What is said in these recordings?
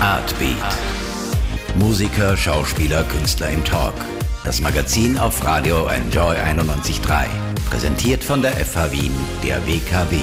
Artbeat. Musiker, Schauspieler, Künstler im Talk. Das Magazin auf Radio Enjoy 91.3. Präsentiert von der FH Wien, der WKW.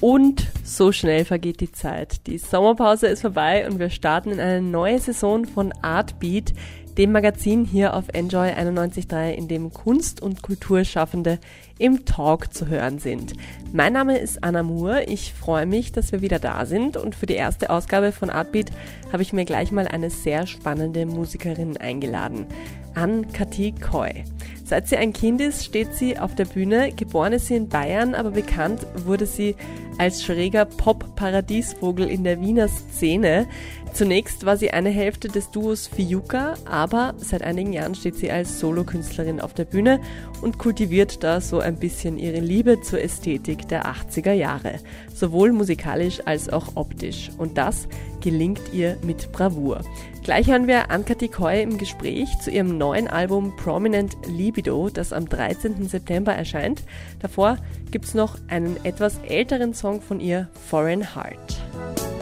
Und so schnell vergeht die Zeit. Die Sommerpause ist vorbei und wir starten in eine neue Saison von Artbeat, dem Magazin hier auf Enjoy 91.3, in dem Kunst- und Kulturschaffende im Talk zu hören sind. Mein Name ist Anna Moore. Ich freue mich, dass wir wieder da sind und für die erste Ausgabe von Artbeat habe ich mir gleich mal eine sehr spannende Musikerin eingeladen. Ann-Kathi Koy. Seit sie ein Kind ist, steht sie auf der Bühne. Geboren ist sie in Bayern, aber bekannt wurde sie als schräger Pop-Paradiesvogel in der Wiener Szene. Zunächst war sie eine Hälfte des Duos Fiuka, aber seit einigen Jahren steht sie als Solokünstlerin auf der Bühne und kultiviert da so ein bisschen ihre Liebe zur Ästhetik der 80er Jahre, sowohl musikalisch als auch optisch. Und das gelingt ihr mit Bravour. Gleich hören wir Ann-Kathi Koy im Gespräch zu ihrem neuen Album Prominent Libido, das am 13. September erscheint. Davor gibt's noch einen etwas älteren Song von ihr, Foreign Heart.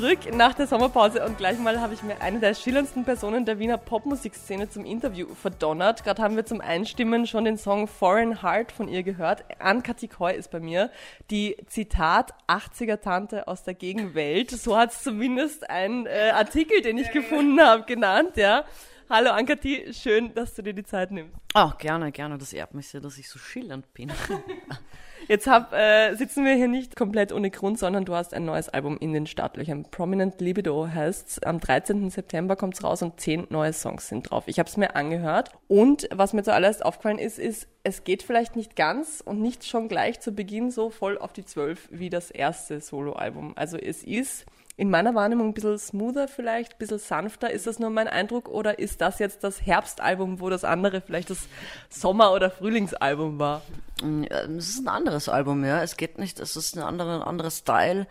Zurück nach der Sommerpause und gleich mal habe ich mir eine der schillerndsten Personen der Wiener Popmusikszene zum Interview verdonnert. Gerade haben wir zum Einstimmen schon den Song Foreign Heart von ihr gehört. Ann-Kathi Koy ist bei mir, die Zitat 80er-Tante aus der Gegenwelt. So hat es zumindest ein äh, Artikel, den ich gefunden habe, genannt, ja. Hallo Ankati, schön, dass du dir die Zeit nimmst. Oh, gerne, gerne. Das ehrt mich sehr, dass ich so schillernd bin. Jetzt hab, äh, sitzen wir hier nicht komplett ohne Grund, sondern du hast ein neues Album in den Startlöchern. Prominent Libido heißt Am 13. September kommt's raus und zehn neue Songs sind drauf. Ich habe es mir angehört und was mir zuallererst aufgefallen ist, ist, es geht vielleicht nicht ganz und nicht schon gleich zu Beginn so voll auf die zwölf wie das erste Soloalbum. Also es ist in meiner Wahrnehmung ein bisschen smoother vielleicht, ein bisschen sanfter. Ist das nur mein Eindruck oder ist das jetzt das Herbstalbum, wo das andere vielleicht das Sommer- oder Frühlingsalbum war? Mm, es ist ein anderes Album, ja. Es geht nicht, es ist ein anderer, anderer Style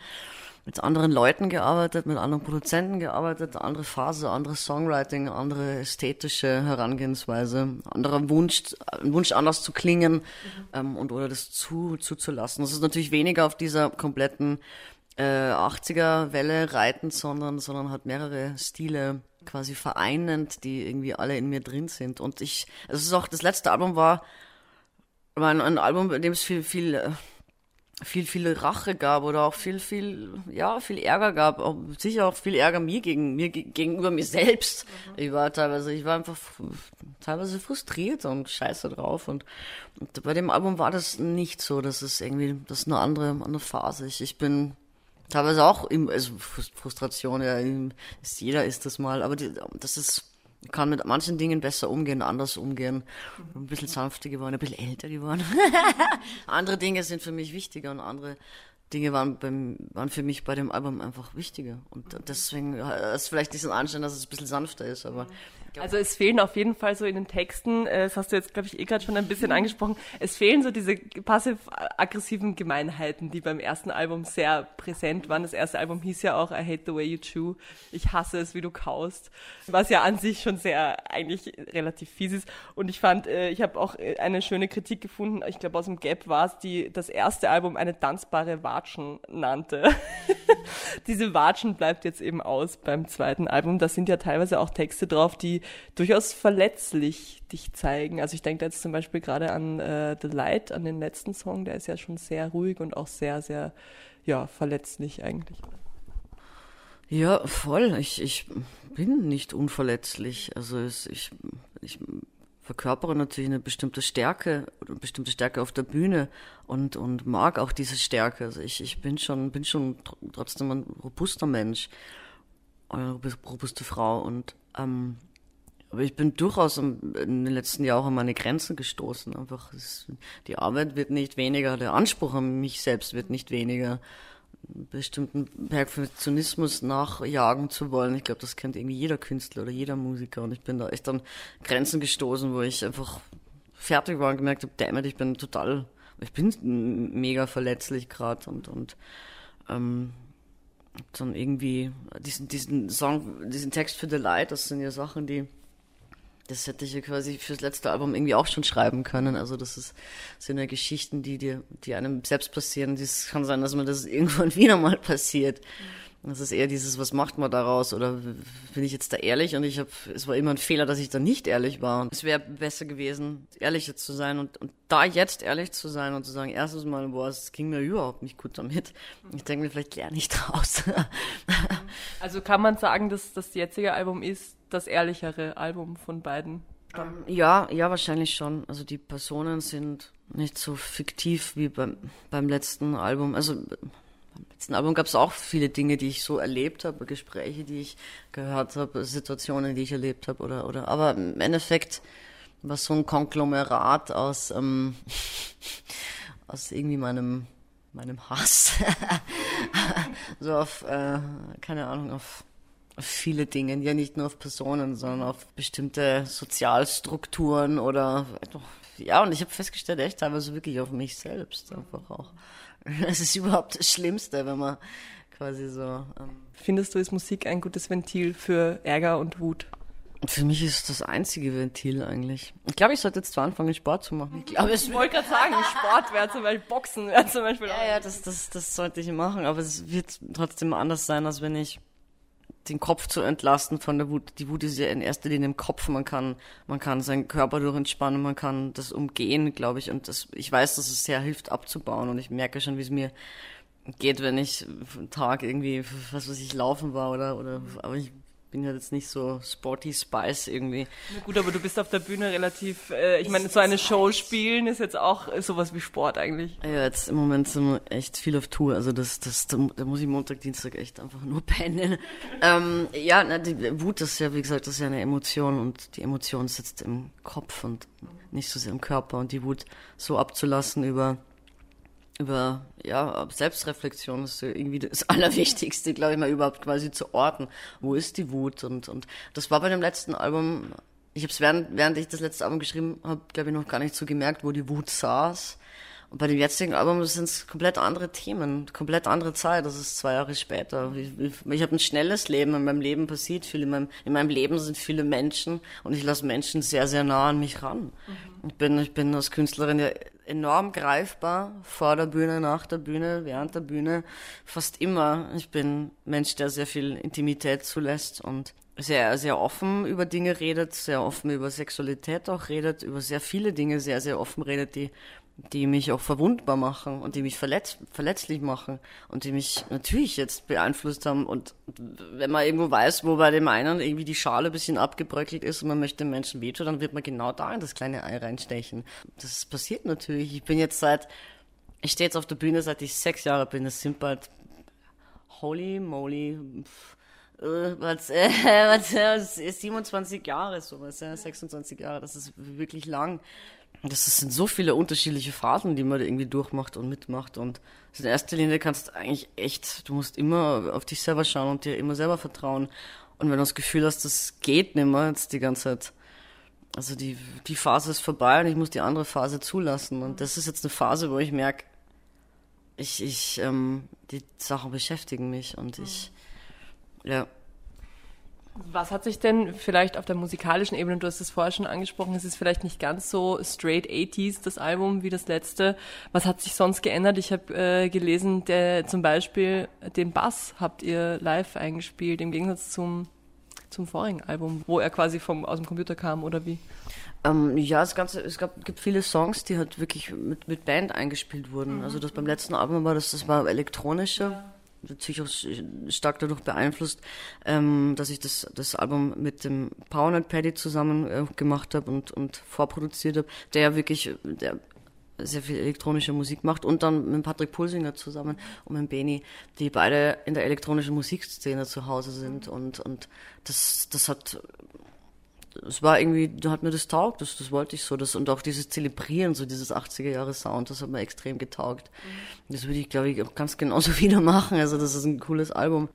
mit anderen Leuten gearbeitet, mit anderen Produzenten gearbeitet, andere Phase, anderes Songwriting, andere ästhetische Herangehensweise, anderer Wunsch, ein Wunsch anders zu klingen mhm. ähm, und oder das zu zuzulassen. Das ist natürlich weniger auf dieser kompletten äh, 80er-Welle reitend, sondern, sondern hat mehrere Stile quasi vereinend, die irgendwie alle in mir drin sind. Und ich, also es ist auch, das letzte Album war, war ein, ein Album, bei dem es viel, viel, äh, viel, viel Rache gab oder auch viel, viel, ja, viel Ärger gab. Auch, sicher auch viel Ärger mir gegen, mir gegenüber mir selbst. Mhm. Ich war teilweise, ich war einfach teilweise frustriert und scheiße drauf. Und, und bei dem Album war das nicht so. Das ist irgendwie, das ist eine andere, andere Phase. Ich, ich bin, teilweise auch im, also Frustration, ja, ist, jeder ist das mal, aber die, das ist, kann mit manchen Dingen besser umgehen, anders umgehen, ein bisschen sanfter geworden, ein bisschen älter geworden. andere Dinge sind für mich wichtiger und andere Dinge waren, beim, waren für mich bei dem Album einfach wichtiger. Und deswegen ist vielleicht diesen Anschein, dass es ein bisschen sanfter ist, aber also es fehlen auf jeden Fall so in den Texten, äh, das hast du jetzt, glaube ich, eh gerade schon ein bisschen angesprochen, es fehlen so diese passiv-aggressiven Gemeinheiten, die beim ersten Album sehr präsent waren. Das erste Album hieß ja auch I Hate the Way You Chew, ich hasse es, wie du kaust, was ja an sich schon sehr eigentlich relativ fies ist. Und ich fand, äh, ich habe auch äh, eine schöne Kritik gefunden, ich glaube aus dem Gap war es, die das erste Album eine tanzbare Watschen nannte. Diese Watschen bleibt jetzt eben aus beim zweiten Album. Da sind ja teilweise auch Texte drauf, die durchaus verletzlich dich zeigen. Also ich denke jetzt zum Beispiel gerade an äh, The Light, an den letzten Song, der ist ja schon sehr ruhig und auch sehr, sehr, ja, verletzlich eigentlich. Ja, voll. Ich, ich bin nicht unverletzlich. Also es, ich, ich verkörpere natürlich eine bestimmte Stärke, eine bestimmte Stärke auf der Bühne und, und mag auch diese Stärke. Also ich, ich bin schon, bin schon trotzdem ein robuster Mensch, eine robuste Frau und ähm, aber ich bin durchaus in den letzten Jahren an meine Grenzen gestoßen. Einfach, es, die Arbeit wird nicht weniger, der Anspruch an mich selbst wird nicht weniger. bestimmten Perfektionismus nachjagen zu wollen. Ich glaube, das kennt irgendwie jeder Künstler oder jeder Musiker. Und ich bin da echt an Grenzen gestoßen, wo ich einfach fertig war und gemerkt habe, damn it, ich bin total, ich bin mega verletzlich gerade und, und ähm, dann irgendwie diesen, diesen Song, diesen Text für The Light, das sind ja Sachen, die das hätte ich ja quasi fürs letzte Album irgendwie auch schon schreiben können. Also das ist, sind ja Geschichten, die dir, die einem selbst passieren. Es kann sein, dass man das irgendwann wieder mal passiert. Das ist eher dieses, was macht man daraus? Oder bin ich jetzt da ehrlich? Und ich habe, es war immer ein Fehler, dass ich da nicht ehrlich war. Und es wäre besser gewesen, ehrlicher zu sein und, und da jetzt ehrlich zu sein und zu sagen, erstens mal, boah, es ging mir überhaupt nicht gut damit. Ich denke mir, vielleicht lerne ich draus. also kann man sagen, dass das jetzige Album ist das ehrlichere Album von beiden? Ähm, ja, ja, wahrscheinlich schon. Also die Personen sind nicht so fiktiv wie beim, beim letzten Album. Also letzten Album gab es auch viele Dinge, die ich so erlebt habe, Gespräche, die ich gehört habe, Situationen, die ich erlebt habe, oder, oder. Aber im Endeffekt war so ein Konglomerat aus, ähm, aus irgendwie meinem, meinem Hass. so auf, äh, keine Ahnung, auf viele Dinge, ja nicht nur auf Personen, sondern auf bestimmte Sozialstrukturen oder ja, und ich habe festgestellt, echt teilweise wirklich auf mich selbst einfach auch. Das ist überhaupt das Schlimmste, wenn man quasi so. Ähm Findest du, ist Musik ein gutes Ventil für Ärger und Wut? Für mich ist das einzige Ventil eigentlich. Ich glaube, ich sollte jetzt zwar anfangen, Sport zu machen. Ich, glaube, ich wollte gerade sagen, Sport wäre zum Beispiel Boxen, wäre zum Beispiel. Ja, ja, das, das, das sollte ich machen, aber es wird trotzdem anders sein, als wenn ich den Kopf zu entlasten von der Wut. Die Wut ist ja in erster Linie im Kopf. Man kann, man kann seinen Körper durch entspannen, man kann das umgehen, glaube ich. Und das, ich weiß, dass es sehr hilft abzubauen. Und ich merke schon, wie es mir geht, wenn ich einen Tag irgendwie, was weiß ich, laufen war oder, oder, aber ich bin ja jetzt nicht so sporty Spice irgendwie. Na gut, aber du bist auf der Bühne relativ, äh, ich meine, so eine Show spielen ist jetzt auch sowas wie Sport eigentlich. Ja, jetzt im Moment sind wir echt viel auf Tour, also das, das, da, da muss ich Montag, Dienstag echt einfach nur pennen. ähm, ja, na, die Wut ist ja, wie gesagt, das ist ja eine Emotion und die Emotion sitzt im Kopf und nicht so sehr im Körper und die Wut so abzulassen über über ja, Selbstreflexion ist irgendwie das Allerwichtigste, glaube ich mal, überhaupt quasi zu orten. Wo ist die Wut? Und, und das war bei dem letzten Album, ich habe es während, während ich das letzte Album geschrieben habe, glaube ich, noch gar nicht so gemerkt, wo die Wut saß. Und bei dem jetzigen Album sind es komplett andere Themen, komplett andere Zeit. Das ist zwei Jahre später. Ich, ich, ich habe ein schnelles Leben. In meinem Leben passiert viel. In meinem, in meinem Leben sind viele Menschen und ich lasse Menschen sehr, sehr nah an mich ran. Mhm. Ich bin, ich bin als Künstlerin ja enorm greifbar vor der Bühne, nach der Bühne, während der Bühne, fast immer. Ich bin Mensch, der sehr viel Intimität zulässt und sehr, sehr offen über Dinge redet, sehr offen über Sexualität auch redet, über sehr viele Dinge sehr, sehr offen redet, die die mich auch verwundbar machen und die mich verletz verletzlich machen und die mich natürlich jetzt beeinflusst haben. Und wenn man irgendwo weiß, wo bei dem einen irgendwie die Schale ein bisschen abgebröckelt ist und man möchte dem Menschen wehtun, dann wird man genau da in das kleine Ei reinstechen. Das passiert natürlich. Ich bin jetzt seit, ich stehe jetzt auf der Bühne, seit ich sechs Jahre bin. Das sind bald, holy moly, äh, was, äh, was, äh, 27 Jahre, sowas, ja, 26 Jahre, das ist wirklich lang das sind so viele unterschiedliche Phasen, die man irgendwie durchmacht und mitmacht. Und in erster Linie kannst du eigentlich echt, du musst immer auf dich selber schauen und dir immer selber vertrauen. Und wenn du das Gefühl hast, das geht nicht mehr jetzt die ganze Zeit, also die, die Phase ist vorbei und ich muss die andere Phase zulassen. Und das ist jetzt eine Phase, wo ich merke, ich, ich, ähm, die Sachen beschäftigen mich und ich, ja. Was hat sich denn vielleicht auf der musikalischen Ebene, du hast es vorher schon angesprochen, es ist vielleicht nicht ganz so straight 80s, das Album, wie das letzte. Was hat sich sonst geändert? Ich habe äh, gelesen, der, zum Beispiel den Bass habt ihr live eingespielt, im Gegensatz zum, zum vorigen Album, wo er quasi vom, aus dem Computer kam, oder wie? Ähm, ja, das Ganze, es gab, gibt viele Songs, die halt wirklich mit, mit Band eingespielt wurden. Mhm. Also das beim letzten Album war das, das war elektronische. Ja auch stark dadurch beeinflusst, ähm, dass ich das, das Album mit dem Powernet Paddy zusammen äh, gemacht habe und, und vorproduziert habe, der ja wirklich der sehr viel elektronische Musik macht und dann mit Patrick Pulsinger zusammen und mit Beni, die beide in der elektronischen Musikszene zu Hause sind und, und das, das hat es war irgendwie, da hat mir das taugt, das, das wollte ich so. Das, und auch dieses Zelebrieren, so dieses 80er-Jahre-Sound, das hat mir extrem getaugt. Mhm. Das würde ich, glaube ich, auch ganz genauso wieder machen. Also das ist ein cooles Album.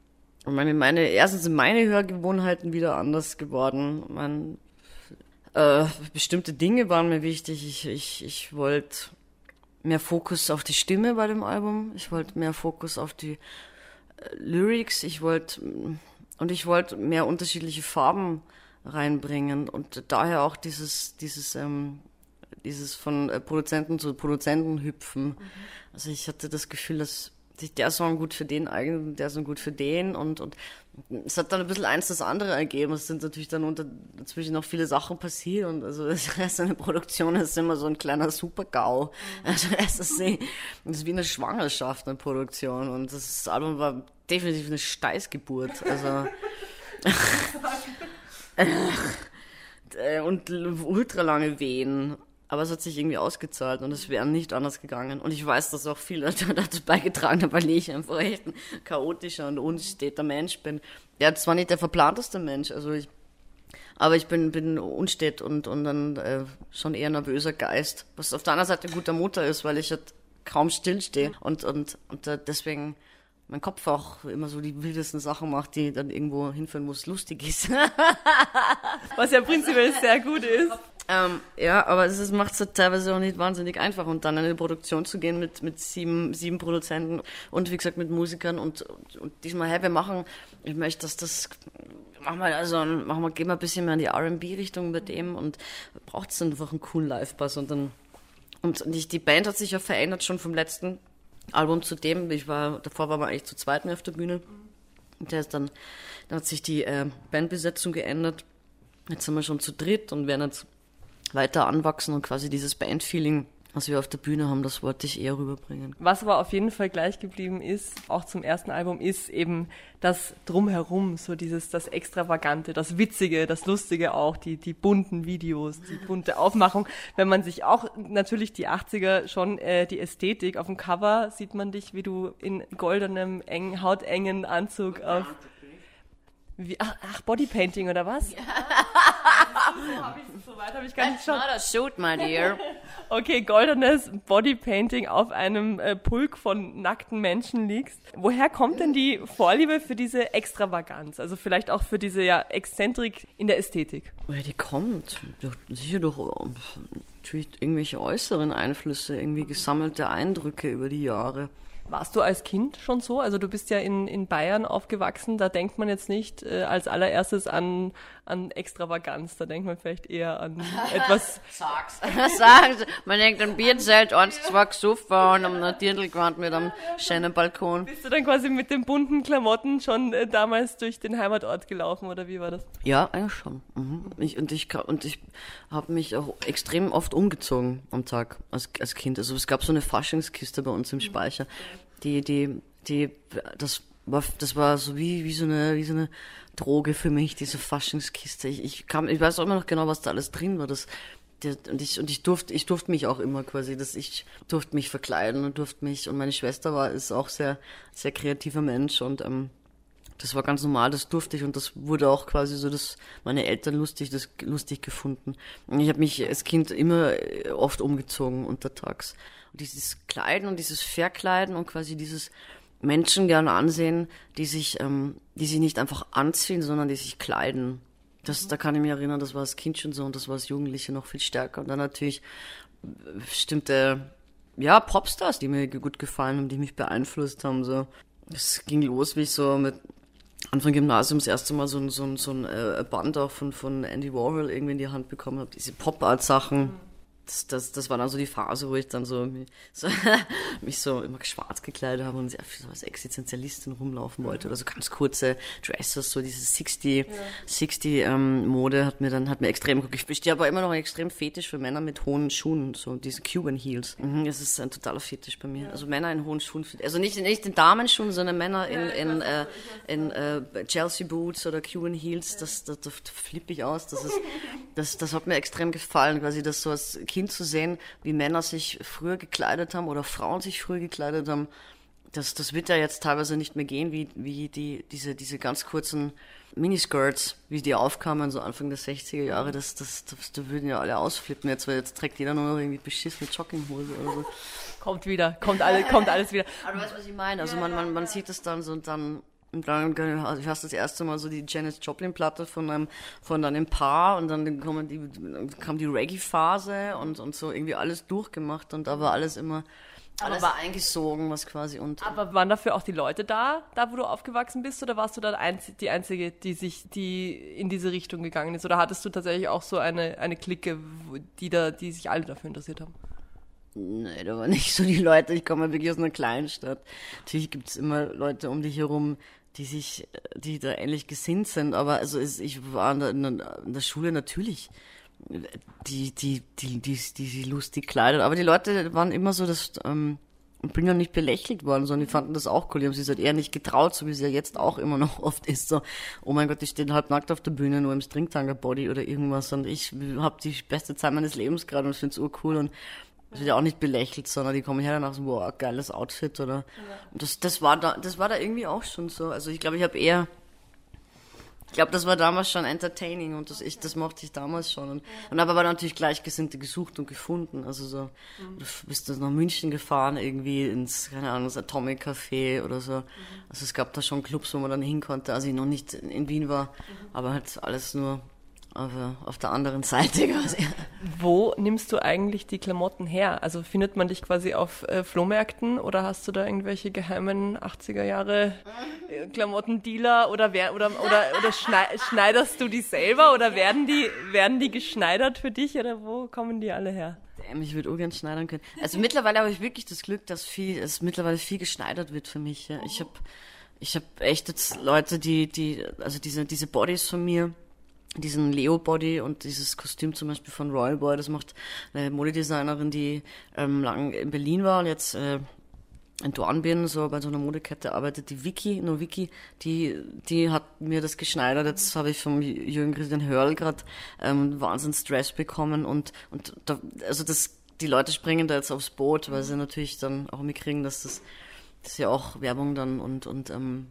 Und meine, meine, erstens sind meine Hörgewohnheiten wieder anders geworden. Mein, äh, bestimmte Dinge waren mir wichtig. Ich, ich, ich wollte mehr Fokus auf die Stimme bei dem Album. Ich wollte mehr Fokus auf die äh, Lyrics. Ich wollte, und ich wollte mehr unterschiedliche Farben reinbringen und daher auch dieses, dieses, ähm, dieses von äh, Produzenten zu Produzenten hüpfen. Mhm. Also ich hatte das Gefühl, dass sich der Song gut für den eignet der Song gut für den und, und es hat dann ein bisschen eins das andere ergeben. Es sind natürlich dann unter, dazwischen noch viele Sachen passiert und also das heißt, eine Produktion ist immer so ein kleiner Super-GAU. Mhm. Also es ist, das ist wie eine Schwangerschaft, eine Produktion und das Album war definitiv eine Steißgeburt. Also und ultra lange Wehen. Aber es hat sich irgendwie ausgezahlt und es wäre nicht anders gegangen. Und ich weiß, dass auch viele dazu beigetragen haben, weil ich einfach echt ein chaotischer und unsteter Mensch bin. Ja, zwar nicht der verplanteste Mensch, also ich, aber ich bin, bin unstet und, und dann äh, schon eher nervöser Geist. Was auf der anderen Seite ein guter Mutter ist, weil ich halt kaum stillstehe und, und, und äh, deswegen mein Kopf auch immer so die wildesten Sachen macht, die dann irgendwo hinführen muss, lustig ist. Was ja prinzipiell sehr gut ist. Ähm, ja, aber es macht es teilweise auch nicht wahnsinnig einfach und dann in eine Produktion zu gehen mit, mit sieben, sieben Produzenten und wie gesagt mit Musikern und, und, und diesmal, hey, wir machen, ich möchte, dass das, machen wir also, machen wir, gehen wir ein bisschen mehr in die R&B-Richtung mit dem und braucht es dann einfach einen coolen Live-Bass und dann, und, und die Band hat sich ja verändert schon vom letzten Album zu dem. Ich war, davor war man eigentlich zu zweit mehr auf der Bühne. Und der ist dann, dann hat sich die äh, Bandbesetzung geändert. Jetzt sind wir schon zu dritt und werden jetzt weiter anwachsen und quasi dieses Bandfeeling was wir auf der Bühne haben, das wollte ich eher rüberbringen. Was aber auf jeden Fall gleich geblieben ist, auch zum ersten Album, ist eben das Drumherum, so dieses, das Extravagante, das Witzige, das Lustige auch, die, die bunten Videos, die bunte Aufmachung. Wenn man sich auch natürlich die 80er schon, äh, die Ästhetik auf dem Cover sieht man dich, wie du in goldenem, eng, hautengen Anzug auf wie, ach, ach, Bodypainting oder was? Ja. so, hab ich, so weit habe ich gar nicht a suit, my dear. okay, goldenes Bodypainting auf einem äh, Pulk von nackten Menschen liegst. Woher kommt denn die Vorliebe für diese Extravaganz? Also vielleicht auch für diese ja, Exzentrik in der Ästhetik? Woher die kommt? Doch, sicher doch natürlich irgendwelche äußeren Einflüsse, irgendwie gesammelte Eindrücke über die Jahre. Warst du als Kind schon so? Also du bist ja in, in Bayern aufgewachsen, da denkt man jetzt nicht äh, als allererstes an, an Extravaganz, da denkt man vielleicht eher an etwas... Sag's. Sag's. Man denkt an Bierzelt, eins, zwei gesoffen und am gewandt mit einem schönen Balkon. Bist du dann quasi mit den bunten Klamotten schon äh, damals durch den Heimatort gelaufen oder wie war das? Ja, eigentlich schon. Mhm. Ich, und ich, und ich habe mich auch extrem oft umgezogen am Tag als, als Kind. Also es gab so eine Faschingskiste bei uns im Speicher die, die, die, das war, das war so wie, wie so eine, wie so eine Droge für mich, diese Faschingskiste. Ich, ich kam, ich weiß auch immer noch genau, was da alles drin war. Das, der, und ich, und ich durfte, ich durfte mich auch immer quasi, dass ich durfte mich verkleiden und durfte mich, und meine Schwester war, ist auch sehr, sehr kreativer Mensch und, ähm, das war ganz normal, das durfte ich und das wurde auch quasi so, dass meine Eltern lustig, das lustig gefunden. Und ich habe mich als Kind immer äh, oft umgezogen untertags. Und dieses Kleiden und dieses Verkleiden und quasi dieses Menschen gerne ansehen, die sich, ähm, die sich nicht einfach anziehen, sondern die sich kleiden. Das, da kann ich mich erinnern, das war als Kind schon so und das war als Jugendliche noch viel stärker. Und dann natürlich bestimmte, ja, Popstars, die mir gut gefallen haben, die mich beeinflusst haben. So, es ging los, wie ich so mit Anfang Gymnasium das erste Mal so ein, so ein, so ein äh, Band auch von, von Andy Warhol irgendwie in die Hand bekommen habe. Diese Pop-Art-Sachen. Mhm das, das, das war dann so die Phase, wo ich dann so, so mich so immer schwarz gekleidet habe und sehr viel so als Existenzialistin rumlaufen wollte oder so ganz kurze Dresses, so diese 60, ja. 60 ähm, Mode hat mir dann hat mir extrem gut Ich stehe aber immer noch extrem Fetisch für Männer mit hohen Schuhen, so diese Cuban Heels. Mhm, das ist ein totaler Fetisch bei mir. Ja. Also Männer in hohen Schuhen, also nicht, nicht in Damenschuhen, sondern Männer in, in, äh, in äh, Chelsea Boots oder Cuban Heels, das, das, das flippe ich aus. Das, ist, das, das hat mir extrem gefallen, quasi das so als Kind zu sehen, wie Männer sich früher gekleidet haben oder Frauen sich früher gekleidet haben, das, das wird ja jetzt teilweise nicht mehr gehen, wie, wie die, diese, diese ganz kurzen Miniskirts, wie die aufkamen, so Anfang der 60er Jahre, das, das, das, da würden ja alle ausflippen jetzt, weil jetzt trägt jeder nur noch irgendwie beschissene Jogginghose oder so. Kommt wieder, kommt, alle, kommt alles wieder. Aber du weißt, was ich meine. Also man, man, man sieht das dann so und dann und dann also ich hast das erste Mal so die Janis Joplin Platte von einem von einem Paar und dann kommen die kam die Reggae Phase und und so irgendwie alles durchgemacht und da war alles immer alles war eingesogen, was quasi und. Aber waren dafür auch die Leute da, da wo du aufgewachsen bist, oder warst du da die einzige, die sich, die in diese Richtung gegangen ist? Oder hattest du tatsächlich auch so eine, eine Clique, die da, die sich alle dafür interessiert haben? Nee, da waren nicht so die Leute. Ich komme wirklich aus einer kleinen Stadt. Natürlich gibt es immer Leute um dich herum, die sich, die da ähnlich gesinnt sind. Aber also ich war in der, in der Schule natürlich die, die, die, die, die sie lustig kleidet. Aber die Leute waren immer so, dass, ähm, ich bin ja nicht belächelt worden, sondern die fanden das auch cool. Die haben sich halt eher nicht getraut, so wie es ja jetzt auch immer noch oft ist. So, oh mein Gott, die stehen halb nackt auf der Bühne, nur im Stringtanger-Body oder irgendwas. Und ich habe die beste Zeit meines Lebens gerade und finde es urcool. Und es wird ja auch nicht belächelt, sondern die kommen her danach so, wow, geiles Outfit oder. Ja. Und das, das war da, das war da irgendwie auch schon so. Also ich glaube, ich habe eher ich glaube, das war damals schon entertaining und das, ich, das mochte ich damals schon. Und, und habe aber natürlich Gleichgesinnte gesucht und gefunden. Also so, mhm. du bist du nach München gefahren, irgendwie ins, keine Ahnung, das Atomic Café oder so. Mhm. Also es gab da schon Clubs, wo man dann hin konnte, als ich noch nicht in Wien war. Mhm. Aber halt alles nur auf, auf der anderen Seite quasi. Wo nimmst du eigentlich die Klamotten her? Also findet man dich quasi auf äh, Flohmärkten oder hast du da irgendwelche geheimen 80er Jahre äh, Klamottendealer oder, wer, oder, oder, oder schneiderst du die selber oder werden die, werden die geschneidert für dich oder wo kommen die alle her? Damn, ich würde ungern schneidern können. Also mittlerweile habe ich wirklich das Glück, dass viel, es mittlerweile viel geschneidert wird für mich. Ja. Ich habe ich hab echt jetzt Leute, die, die, also diese, diese Bodies von mir, diesen Leo Body und dieses Kostüm zum Beispiel von Royal Boy, das macht eine Modedesignerin, die ähm, lang in Berlin war und jetzt äh, in Dornbirn so bei so einer Modekette arbeitet, die Vicky, nur Vicky, die, die hat mir das geschneidert. Jetzt habe ich vom Jürgen Christian Hörl gerade ähm, Wahnsinn Stress bekommen und, und da, also das, die Leute springen da jetzt aufs Boot, weil sie natürlich dann auch mitkriegen, dass das, das ist ja auch Werbung dann und, und ähm,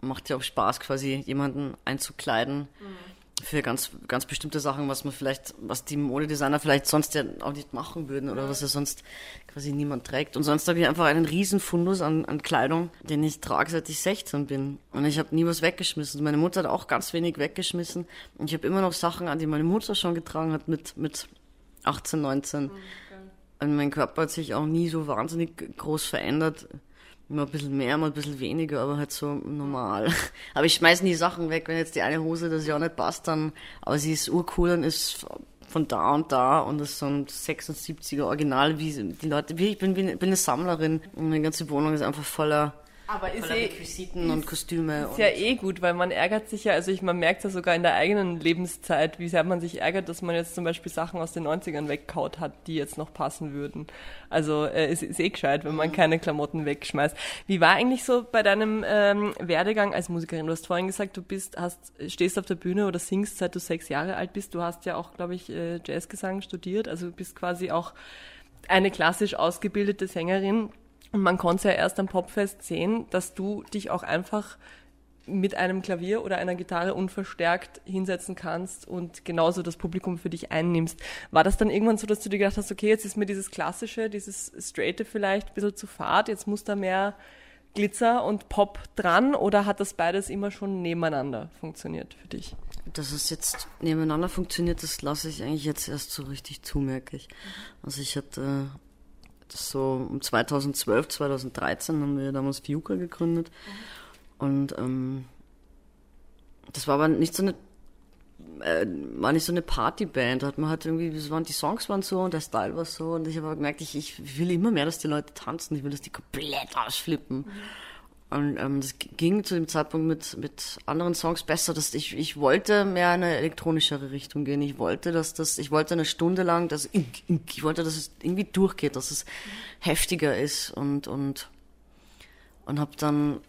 macht ja auch Spaß, quasi jemanden einzukleiden. Mhm für ganz, ganz bestimmte Sachen, was man vielleicht, was die Modedesigner vielleicht sonst ja auch nicht machen würden oder was ja sonst quasi niemand trägt. Und sonst habe ich einfach einen riesen Fundus an, an Kleidung, den ich trage, seit ich 16 bin. Und ich habe nie was weggeschmissen. Meine Mutter hat auch ganz wenig weggeschmissen. Und ich habe immer noch Sachen an, die meine Mutter schon getragen hat mit, mit 18, 19. Mhm, Und mein Körper hat sich auch nie so wahnsinnig groß verändert. Immer ein bisschen mehr, mal ein bisschen weniger, aber halt so normal. Aber ich schmeiß nie Sachen weg, wenn jetzt die eine Hose das ja auch nicht passt, dann, aber sie ist urcool und ist von da und da und das ist so ein 76er Original, wie die Leute, wie ich bin, bin eine Sammlerin und meine ganze Wohnung ist einfach voller aber ist eh, Requisiten und Kostüme. Ist und ja eh gut, weil man ärgert sich ja, also ich, man merkt ja sogar in der eigenen Lebenszeit, wie sehr man sich ärgert, dass man jetzt zum Beispiel Sachen aus den 90ern wegkaut hat, die jetzt noch passen würden. Also äh, es ist eh gescheit, wenn man mhm. keine Klamotten wegschmeißt. Wie war eigentlich so bei deinem ähm, Werdegang als Musikerin? Du hast vorhin gesagt, du bist, hast, stehst auf der Bühne oder singst, seit du sechs Jahre alt bist. Du hast ja auch, glaube ich, äh, Jazzgesang studiert, also bist quasi auch eine klassisch ausgebildete Sängerin. Und man konnte ja erst am Popfest sehen, dass du dich auch einfach mit einem Klavier oder einer Gitarre unverstärkt hinsetzen kannst und genauso das Publikum für dich einnimmst. War das dann irgendwann so, dass du dir gedacht hast, okay, jetzt ist mir dieses Klassische, dieses Straighte vielleicht ein bisschen zu fad, jetzt muss da mehr Glitzer und Pop dran oder hat das beides immer schon nebeneinander funktioniert für dich? Dass es jetzt nebeneinander funktioniert, das lasse ich eigentlich jetzt erst so richtig zu, merke ich. Also ich hatte so um 2012, 2013 haben wir damals Fiuka gegründet. Mhm. Und ähm, das war aber nicht so eine äh, war nicht so eine Partyband, hat man halt irgendwie, waren, die Songs waren so und der Style war so und ich habe gemerkt, ich, ich will immer mehr, dass die Leute tanzen, ich will, dass die komplett ausflippen. Mhm. Und ähm, das ging zu dem Zeitpunkt mit, mit anderen Songs besser, dass ich, ich wollte mehr in eine elektronischere Richtung gehen. Ich wollte, dass das, ich wollte eine Stunde lang, dass ich wollte, dass es irgendwie durchgeht, dass es heftiger ist und und und habe dann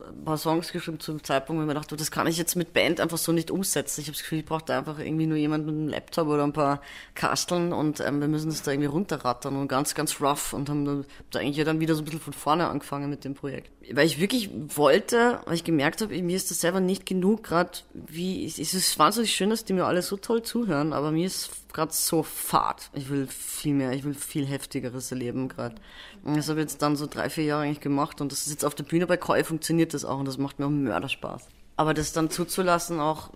ein paar Songs geschrieben zum Zeitpunkt, wo ich mir dachte, das kann ich jetzt mit Band einfach so nicht umsetzen. Ich habe das Gefühl, ich brauche da einfach irgendwie nur jemanden mit einem Laptop oder ein paar Kasteln und ähm, wir müssen das da irgendwie runterrattern und ganz, ganz rough und haben da eigentlich ja dann wieder so ein bisschen von vorne angefangen mit dem Projekt. Weil ich wirklich wollte, weil ich gemerkt habe, mir ist das selber nicht genug, gerade wie, es ist wahnsinnig schön, dass die mir alle so toll zuhören, aber mir ist gerade so fad. Ich will viel mehr, ich will viel heftigeres erleben gerade. Das habe ich jetzt dann so drei, vier Jahre eigentlich gemacht und das ist jetzt auf der Bühne bei Koi funktioniert das auch und das macht mir auch Mörderspaß. Aber das dann zuzulassen auch,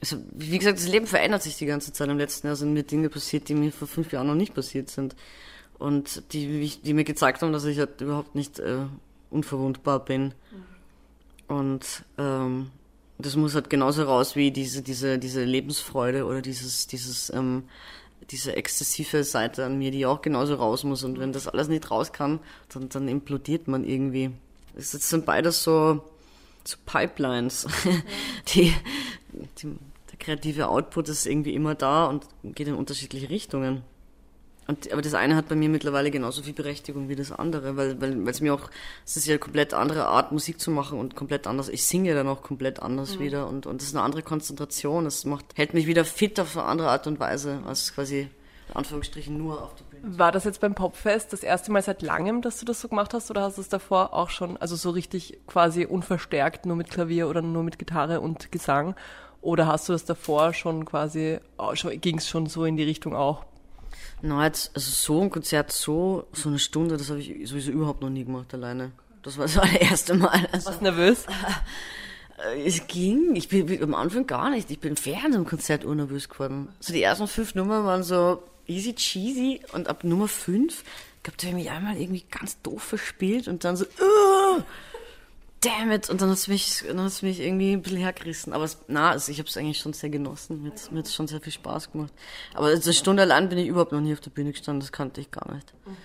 also, wie gesagt, das Leben verändert sich die ganze Zeit. Im letzten Jahr sind mir Dinge passiert, die mir vor fünf Jahren noch nicht passiert sind. Und die, die mir gezeigt haben, dass ich halt überhaupt nicht äh, unverwundbar bin. Und ähm, das muss halt genauso raus wie diese, diese, diese Lebensfreude oder dieses, dieses, ähm, diese exzessive Seite an mir, die auch genauso raus muss. Und wenn das alles nicht raus kann, dann, dann implodiert man irgendwie. Das sind beides so, so Pipelines. die, die, der kreative Output ist irgendwie immer da und geht in unterschiedliche Richtungen. Und, aber das eine hat bei mir mittlerweile genauso viel Berechtigung wie das andere, weil, weil, weil es mir auch, es ist ja eine komplett andere Art, Musik zu machen und komplett anders. Ich singe dann auch komplett anders mhm. wieder und, und das ist eine andere Konzentration. Es macht, hält mich wieder fit auf eine andere Art und Weise, als quasi, in Anführungsstrichen, nur auf der Bühne. War das jetzt beim Popfest das erste Mal seit langem, dass du das so gemacht hast oder hast du es davor auch schon, also so richtig quasi unverstärkt, nur mit Klavier oder nur mit Gitarre und Gesang? Oder hast du das davor schon quasi, oh, ging es schon so in die Richtung auch na, jetzt, also so ein Konzert, so, so eine Stunde, das habe ich sowieso überhaupt noch nie gemacht alleine. Das war das allererste Mal. Also, Warst nervös? Es ging. Ich bin am Anfang gar nicht. Ich bin während dem Konzert unnervös geworden. So die ersten fünf Nummern waren so easy cheesy und ab Nummer fünf, ich glaube, da habe ich mich einmal irgendwie ganz doof verspielt und dann so, uh, damn it. Und dann hat es mich, mich irgendwie ein bisschen hergerissen. Aber es, na, also ich habe es eigentlich schon sehr genossen. Mir hat es schon sehr viel Spaß gemacht. Aber eine Stunde allein bin ich überhaupt noch nie auf der Bühne gestanden. Das kannte ich gar nicht. Mhm.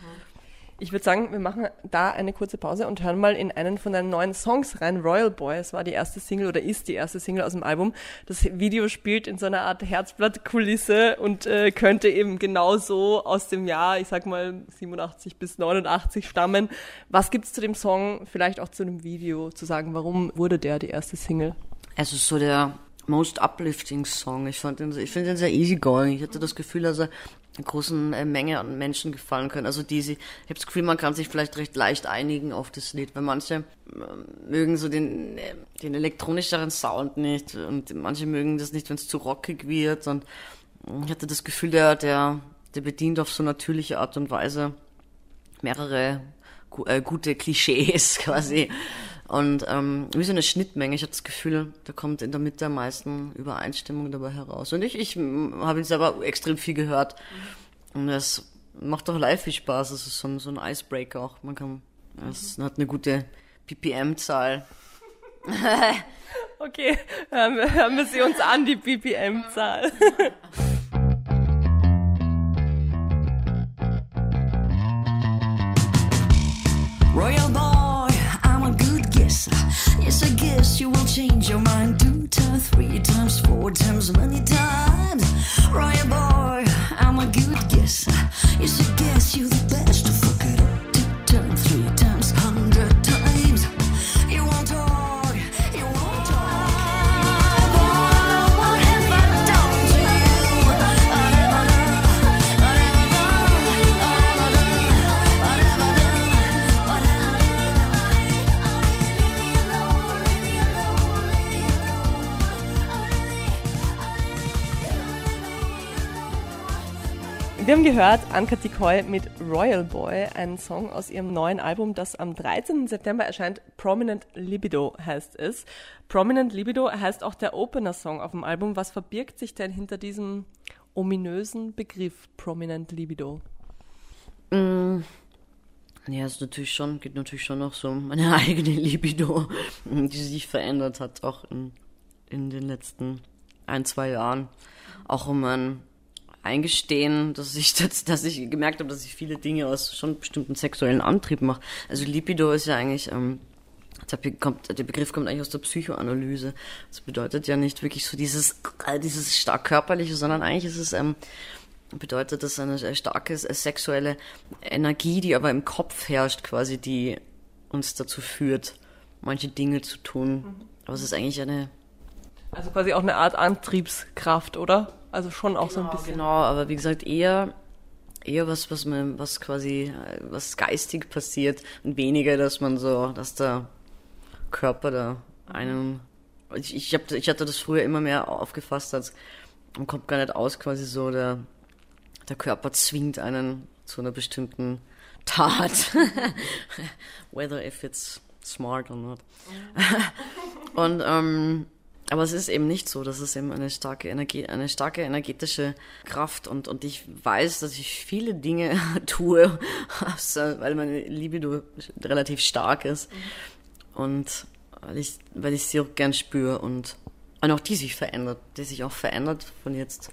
Ich würde sagen, wir machen da eine kurze Pause und hören mal in einen von deinen neuen Songs rein. Royal Boy, es war die erste Single oder ist die erste Single aus dem Album. Das Video spielt in so einer Art Herzblattkulisse und äh, könnte eben genauso aus dem Jahr, ich sag mal 87 bis 89 stammen. Was gibt's zu dem Song, vielleicht auch zu dem Video, zu sagen, warum wurde der die erste Single? Es ist so der most uplifting Song. Ich ich finde den sehr easygoing. Ich hatte das Gefühl, dass er großen äh, Menge an Menschen gefallen können. Also die sie, ich habe das Gefühl, man kann sich vielleicht recht leicht einigen auf das Lied, weil manche äh, mögen so den, äh, den elektronischeren Sound nicht und manche mögen das nicht, wenn es zu rockig wird. Und ich hatte das Gefühl, der, der, der bedient auf so natürliche Art und Weise mehrere äh, gute Klischees quasi. Und ähm, wie so eine Schnittmenge. Ich habe das Gefühl, da kommt in der Mitte am meisten Übereinstimmung dabei heraus. Und ich, ich habe ihn selber extrem viel gehört. Und es macht auch live viel Spaß. Es ist so ein, so ein Icebreaker auch. Man kann, es hat eine gute BPM-Zahl. okay, hören wir, hören wir sie uns an, die BPM-Zahl. Royal Yes, You will change your mind two times, three times, four times, many times. Royal boy, gehört, Anka Tikoi mit Royal Boy, ein Song aus ihrem neuen Album, das am 13. September erscheint. Prominent Libido heißt es. Prominent Libido heißt auch der Opener-Song auf dem Album. Was verbirgt sich denn hinter diesem ominösen Begriff Prominent Libido? Mm. Ja, es natürlich schon, geht natürlich schon noch so um meine eigene Libido, die sich verändert hat, auch in, in den letzten ein, zwei Jahren. Auch um mein eingestehen, dass ich, dass, dass ich gemerkt habe, dass ich viele Dinge aus schon bestimmten sexuellen Antrieb mache. Also Libido ist ja eigentlich, ähm, der, kommt, der Begriff kommt eigentlich aus der Psychoanalyse. Das bedeutet ja nicht wirklich so dieses, äh, dieses stark körperliche, sondern eigentlich ist es, ähm, bedeutet das eine starke sexuelle Energie, die aber im Kopf herrscht, quasi, die uns dazu führt, manche Dinge zu tun. Aber es ist eigentlich eine. Also quasi auch eine Art Antriebskraft, oder? Also schon auch so ein bisschen. Genau, aber wie gesagt, eher, eher was, was man, was quasi, äh, was geistig passiert und weniger, dass man so, dass der Körper da einen. Ich, ich, hab, ich hatte das früher immer mehr aufgefasst, als man kommt gar nicht aus, quasi so, der, der Körper zwingt einen zu einer bestimmten Tat. Whether if it's smart or not. und ähm, aber es ist eben nicht so. Das ist eben eine starke Energie, eine starke energetische Kraft und, und ich weiß, dass ich viele Dinge tue, weil meine Libido relativ stark ist. Und weil ich, weil ich sie auch gern spüre und, und auch die sich verändert, die sich auch verändert von jetzt,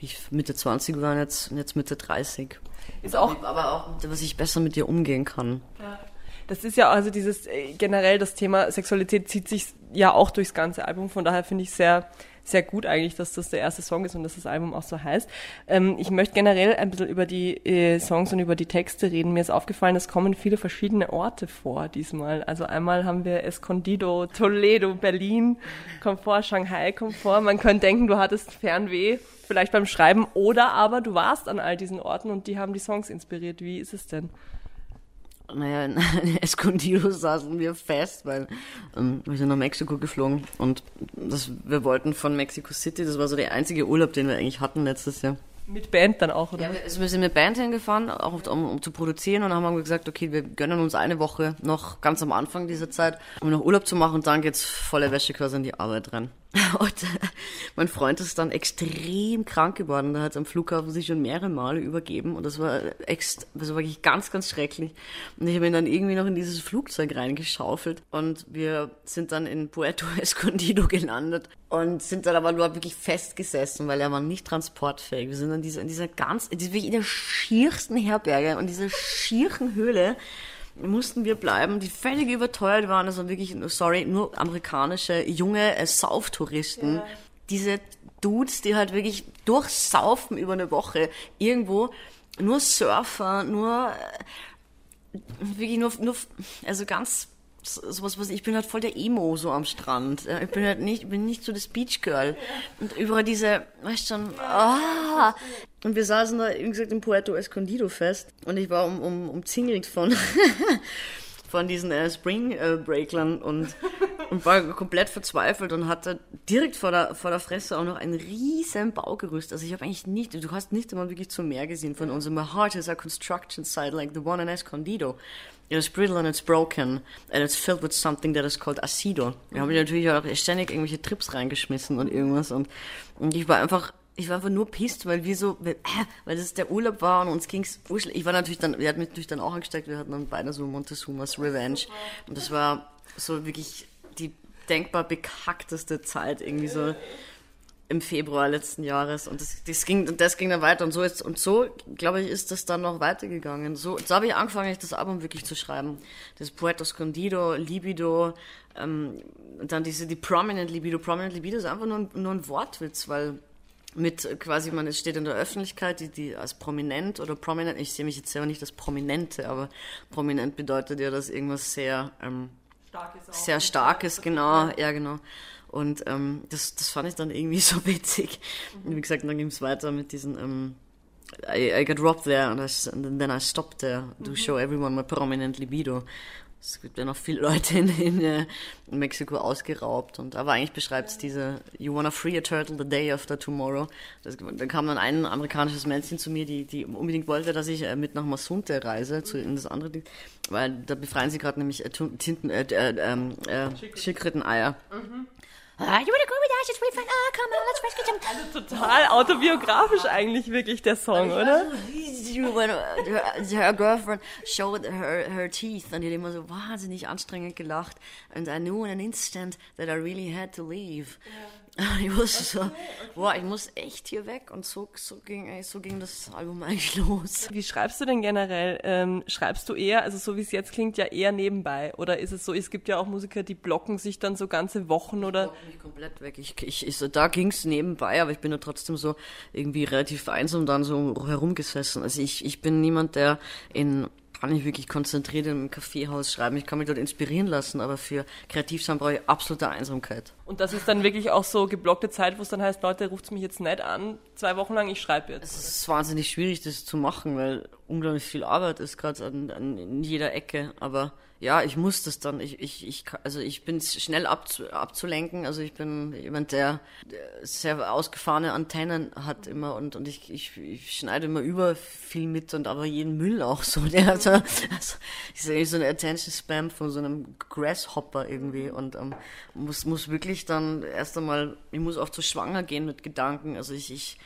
wie ich Mitte 20 war jetzt, und jetzt Mitte 30. Ist auch, aber auch, was ich besser mit dir umgehen kann. Ja. Das ist ja also dieses äh, generell das Thema Sexualität zieht sich ja auch durchs ganze Album. Von daher finde ich sehr sehr gut eigentlich, dass das der erste Song ist und dass das Album auch so heißt. Ähm, ich möchte generell ein bisschen über die äh, Songs und über die Texte reden. Mir ist aufgefallen, es kommen viele verschiedene Orte vor diesmal. Also einmal haben wir Escondido, Toledo, Berlin, kommt vor, Shanghai kommt vor. Man könnte denken, du hattest Fernweh, vielleicht beim Schreiben, oder aber du warst an all diesen Orten und die haben die Songs inspiriert. Wie ist es denn? Naja, in Escondido saßen wir fest, weil ähm, wir sind nach Mexiko geflogen und das, wir wollten von Mexico City, das war so der einzige Urlaub, den wir eigentlich hatten letztes Jahr. Mit Band dann auch, oder? Ja, also wir sind mit Band hingefahren, auch um, um, zu produzieren und dann haben wir gesagt, okay, wir gönnen uns eine Woche noch ganz am Anfang dieser Zeit, um noch Urlaub zu machen und dann geht's volle Wäsche quasi in die Arbeit rein. Und äh, mein Freund ist dann extrem krank geworden. Da hat am Flughafen sich schon mehrere Male übergeben und das war, ext das war wirklich ganz, ganz schrecklich. Und ich habe ihn dann irgendwie noch in dieses Flugzeug reingeschaufelt und wir sind dann in Puerto Escondido gelandet und sind dann aber nur wirklich festgesessen, weil er war nicht transportfähig. Wir sind in dieser, in dieser ganz, in dieser, in der schiersten Herberge und dieser schierchen Höhle mussten wir bleiben, die völlig überteuert waren, also wirklich, sorry, nur amerikanische junge äh, Sauftouristen. Ja. Diese Dudes, die halt wirklich durchsaufen über eine Woche irgendwo, nur Surfer, nur äh, wirklich nur, nur also ganz sowas, was ich bin halt voll der Emo so am Strand. Ich bin halt nicht, bin nicht so das Beach Girl. Und über diese, weißt du schon, ah. Und wir saßen da, wie gesagt, im Puerto Escondido fest. Und ich war um, um, umzingelt von, von diesen äh, Spring äh, Breaklern und, und war komplett verzweifelt und hatte direkt vor der, vor der Fresse auch noch ein riesen Baugerüst. Also ich habe eigentlich nicht, du hast nicht einmal wirklich zum Meer gesehen von unserem My heart is a construction site like the one in Escondido. It's brittle and it's broken and it's filled with something that is called acido. Wir haben natürlich auch ständig irgendwelche Trips reingeschmissen und irgendwas und, und ich war einfach ich war einfach nur pisst, weil wir so, weil, das der Urlaub war und uns ging's Ich war natürlich dann, wir hatten mich natürlich dann auch angesteckt, wir hatten dann beide so Montezumas Revenge. Und das war so wirklich die denkbar bekackteste Zeit irgendwie so im Februar letzten Jahres. Und das, das ging das ging dann weiter. Und so ist und so glaube ich ist das dann noch weitergegangen. So so habe ich angefangen das Album wirklich zu schreiben. Das Puerto Escondido Libido ähm, dann diese die Prominent Libido. Prominent Libido ist einfach nur, nur ein Wortwitz weil mit quasi, man steht in der Öffentlichkeit, die, die als prominent oder prominent, ich sehe mich jetzt selber nicht als Prominente, aber prominent bedeutet ja, dass irgendwas sehr, ähm, Starkes sehr Starkes, genau, ja genau. Und ähm, das, das fand ich dann irgendwie so witzig. Mhm. Und wie gesagt, dann ging es weiter mit diesen, ähm, I, I got robbed there and, I, and then I stopped there to mhm. show everyone my prominent libido. Es gibt ja noch viele Leute in, in, äh, in Mexiko ausgeraubt. Und, aber eigentlich beschreibt es diese You wanna free a turtle the day after tomorrow. Das, da kam dann ein amerikanisches Männchen zu mir, die, die unbedingt wollte, dass ich äh, mit nach Masunte reise, zu, in das andere Ding. Weil da befreien sie gerade nämlich äh, Tinten, äh, äh, ähm, äh, Schildkröten-Eier. Mhm. Uh, you wanna go with us? It's really fun. Oh, come on, let's rescue them. Also total autobiografisch eigentlich wirklich der Song, oder? When her girlfriend showed her, her teeth und die hat immer so wahnsinnig anstrengend gelacht. And I knew in an instant that I really had to leave. Yeah. Ich wusste so, okay, okay. boah, ich muss echt hier weg. Und so, so, ging, so ging das Album eigentlich los. Wie schreibst du denn generell? Ähm, schreibst du eher, also so wie es jetzt klingt, ja eher nebenbei? Oder ist es so, es gibt ja auch Musiker, die blocken sich dann so ganze Wochen oder? Ich mich komplett weg. Ich, ich, ich, so, da ging es nebenbei, aber ich bin ja trotzdem so irgendwie relativ einsam dann so herumgesessen. Also ich, ich bin niemand, der in kann ich wirklich konzentriert in einem Kaffeehaus schreiben. Ich kann mich dort inspirieren lassen, aber für kreativ sein brauche ich absolute Einsamkeit. Und das ist dann wirklich auch so geblockte Zeit, wo es dann heißt, Leute, ruft mich jetzt nicht an, zwei Wochen lang, ich schreibe jetzt. Es ist wahnsinnig schwierig, das zu machen, weil unglaublich viel Arbeit ist gerade an, an in jeder Ecke. Aber ja, ich muss das dann. Ich, ich, ich, also ich bin schnell abzu, abzulenken. Also ich bin jemand, der sehr ausgefahrene Antennen hat immer und, und ich, ich, ich schneide immer über viel mit und aber jeden Müll auch so. Der, also, also ich sehe so eine Attention Spam von so einem Grasshopper irgendwie und ähm, muss, muss wirklich dann erst einmal, ich muss auch zu schwanger gehen mit Gedanken. Also ich, ich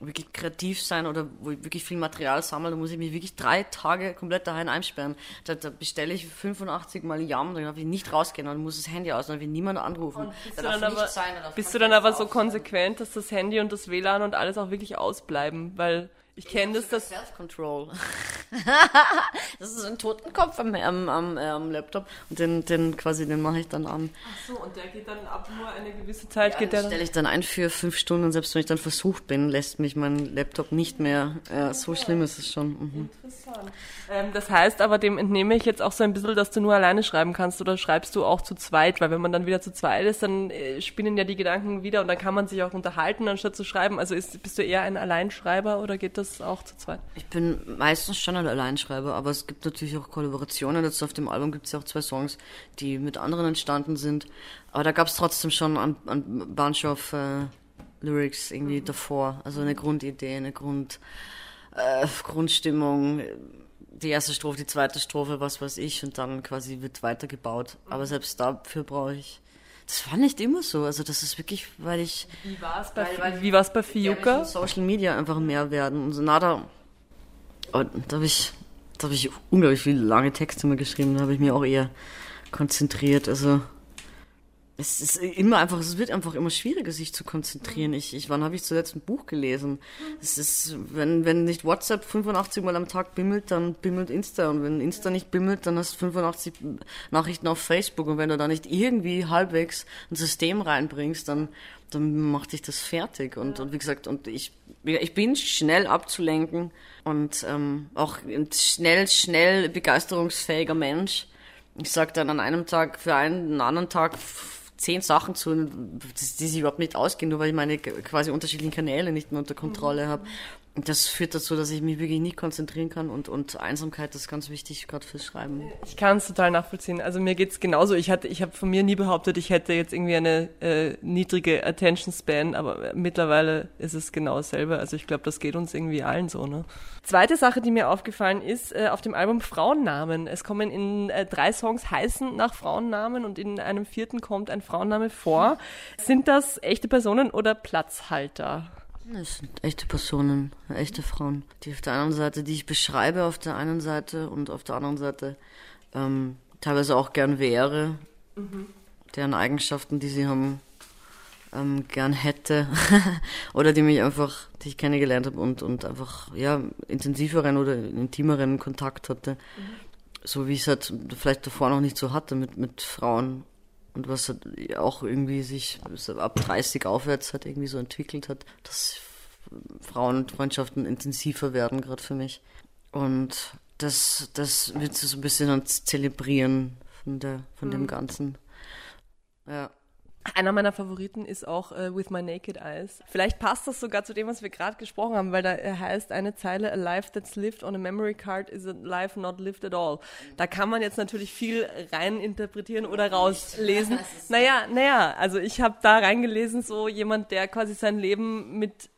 wirklich kreativ sein oder wo ich wirklich viel Material sammle, da muss ich mich wirklich drei Tage komplett daheim einsperren. Da, da bestelle ich 85 Mal Jam, dann darf ich nicht rausgehen, dann muss das Handy aus, dann ich niemand anrufen. bist da du dann aber, sein, bist du dann aber so konsequent, dass das Handy und das WLAN und alles auch wirklich ausbleiben, weil ich kenne das, das. Self-Control. das ist ein Totenkopf am, am, am, äh, am, Laptop und den, den quasi, den mache ich dann an. Ach so, und der geht dann ab nur eine gewisse Zeit. Ja, geht der stelle ich dann ein für fünf Stunden und selbst wenn ich dann versucht bin, lässt mich mein Laptop nicht mehr. Ja, so schlimm ist es schon. Mhm. Interessant. Ähm, das heißt aber, dem entnehme ich jetzt auch so ein bisschen, dass du nur alleine schreiben kannst oder schreibst du auch zu zweit, weil wenn man dann wieder zu zweit ist, dann äh, spinnen ja die Gedanken wieder und dann kann man sich auch unterhalten, anstatt zu schreiben. Also ist, bist du eher ein Alleinschreiber oder geht das das auch zu zweit? Ich bin meistens schon ein Alleinschreiber, aber es gibt natürlich auch Kollaborationen. Jetzt auf dem Album gibt es ja auch zwei Songs, die mit anderen entstanden sind. Aber da gab es trotzdem schon ein, ein Bunch of äh, Lyrics irgendwie mhm. davor. Also eine Grundidee, eine Grund, äh, Grundstimmung. Die erste Strophe, die zweite Strophe, was weiß ich, und dann quasi wird weitergebaut. Aber mhm. selbst dafür brauche ich das war nicht immer so. Also das ist wirklich, weil ich. Wie war es bei, weil, wie war's bei Fiuka? Social Media einfach mehr werden. Und so nada. Und da habe ich, da habe ich unglaublich viele lange Texte mal geschrieben. Da habe ich mir auch eher konzentriert. Also es ist immer einfach, es wird einfach immer schwieriger, sich zu konzentrieren. Ich, ich wann habe ich zuletzt ein Buch gelesen? Es ist, wenn, wenn nicht WhatsApp 85 Mal am Tag bimmelt, dann bimmelt Insta. Und wenn Insta nicht bimmelt, dann hast du 85 Nachrichten auf Facebook. Und wenn du da nicht irgendwie halbwegs ein System reinbringst, dann, dann macht dich das fertig. Und, und wie gesagt, und ich, ich bin schnell abzulenken und ähm, auch ein schnell, schnell begeisterungsfähiger Mensch. Ich sag dann an einem Tag für einen, einen anderen Tag zehn Sachen zu, die sich überhaupt nicht ausgehen, nur weil ich meine quasi unterschiedlichen Kanäle nicht mehr unter Kontrolle habe das führt dazu, dass ich mich wirklich nicht konzentrieren kann und, und Einsamkeit ist ganz wichtig, gerade fürs Schreiben. Ich kann es total nachvollziehen. Also mir geht's genauso. Ich hatte, ich habe von mir nie behauptet, ich hätte jetzt irgendwie eine äh, niedrige Attention Span, aber mittlerweile ist es genau dasselbe. Also ich glaube, das geht uns irgendwie allen so. Ne? Zweite Sache, die mir aufgefallen ist, äh, auf dem Album Frauennamen. Es kommen in äh, drei Songs heißen nach Frauennamen und in einem vierten kommt ein Frauenname vor. Sind das echte Personen oder Platzhalter? Das sind echte Personen, echte Frauen, die auf der einen Seite, die ich beschreibe auf der einen Seite und auf der anderen Seite ähm, teilweise auch gern wäre, mhm. deren Eigenschaften, die sie haben, ähm, gern hätte oder die mich einfach, die ich kennengelernt habe und, und einfach ja intensiveren oder intimeren Kontakt hatte, mhm. so wie ich es halt vielleicht davor noch nicht so hatte mit, mit Frauen und was halt auch irgendwie sich ab 30 aufwärts halt irgendwie so entwickelt hat, dass Frauenfreundschaften intensiver werden, gerade für mich. Und das, das wird so ein bisschen ans Zelebrieren von, der, von mhm. dem Ganzen. Ja. Einer meiner Favoriten ist auch uh, With My Naked Eyes. Vielleicht passt das sogar zu dem, was wir gerade gesprochen haben, weil da heißt eine Zeile, A life that's lived on a memory card is a life not lived at all. Da kann man jetzt natürlich viel rein interpretieren oder rauslesen. Naja, naja, also ich habe da reingelesen, so jemand, der quasi sein Leben mit äh,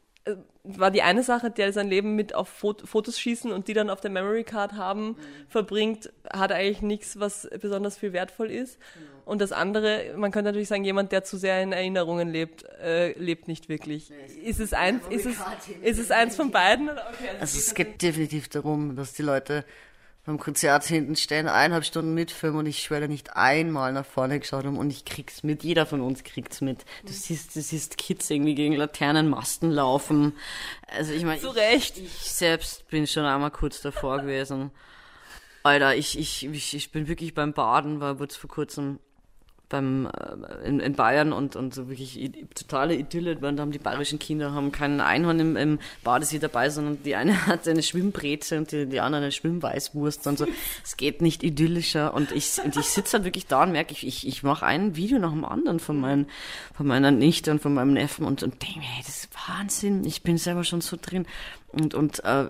war die eine Sache, der sein Leben mit auf Fotos schießen und die dann auf der Memory Card haben, mhm. verbringt, hat eigentlich nichts, was besonders viel wertvoll ist. Genau. Und das andere, man könnte natürlich sagen, jemand, der zu sehr in Erinnerungen lebt, äh, lebt nicht wirklich. Nee, ist es eins, ist es, ist es eins von beiden? Okay, also, also es geht definitiv darum, dass die Leute beim Konzert hinten stehen, eineinhalb Stunden mitfilmen und ich schwöre nicht einmal nach vorne geschaut haben und ich krieg's mit. Jeder von uns kriegt's mit. Du siehst, du siehst Kids irgendwie gegen Laternenmasten laufen. Also ich meine, ich, ich selbst bin schon einmal kurz davor gewesen. Alter, ich, ich, ich, ich bin wirklich beim Baden, war kurz vor kurzem beim äh, in, in Bayern und, und so wirklich totale Idylle, weil da haben die bayerischen Kinder haben keinen Einhorn im, im Badesee dabei, sondern die eine hat eine Schwimmbreze und die, die andere eine Schwimmweißwurst und so. Es geht nicht idyllischer und ich, und ich sitze halt wirklich da und merke, ich, ich, ich mache ein Video nach dem anderen von, meinen, von meiner Nichte und von meinem Neffen und, und denke mir, hey, das ist Wahnsinn, ich bin selber schon so drin und, und äh,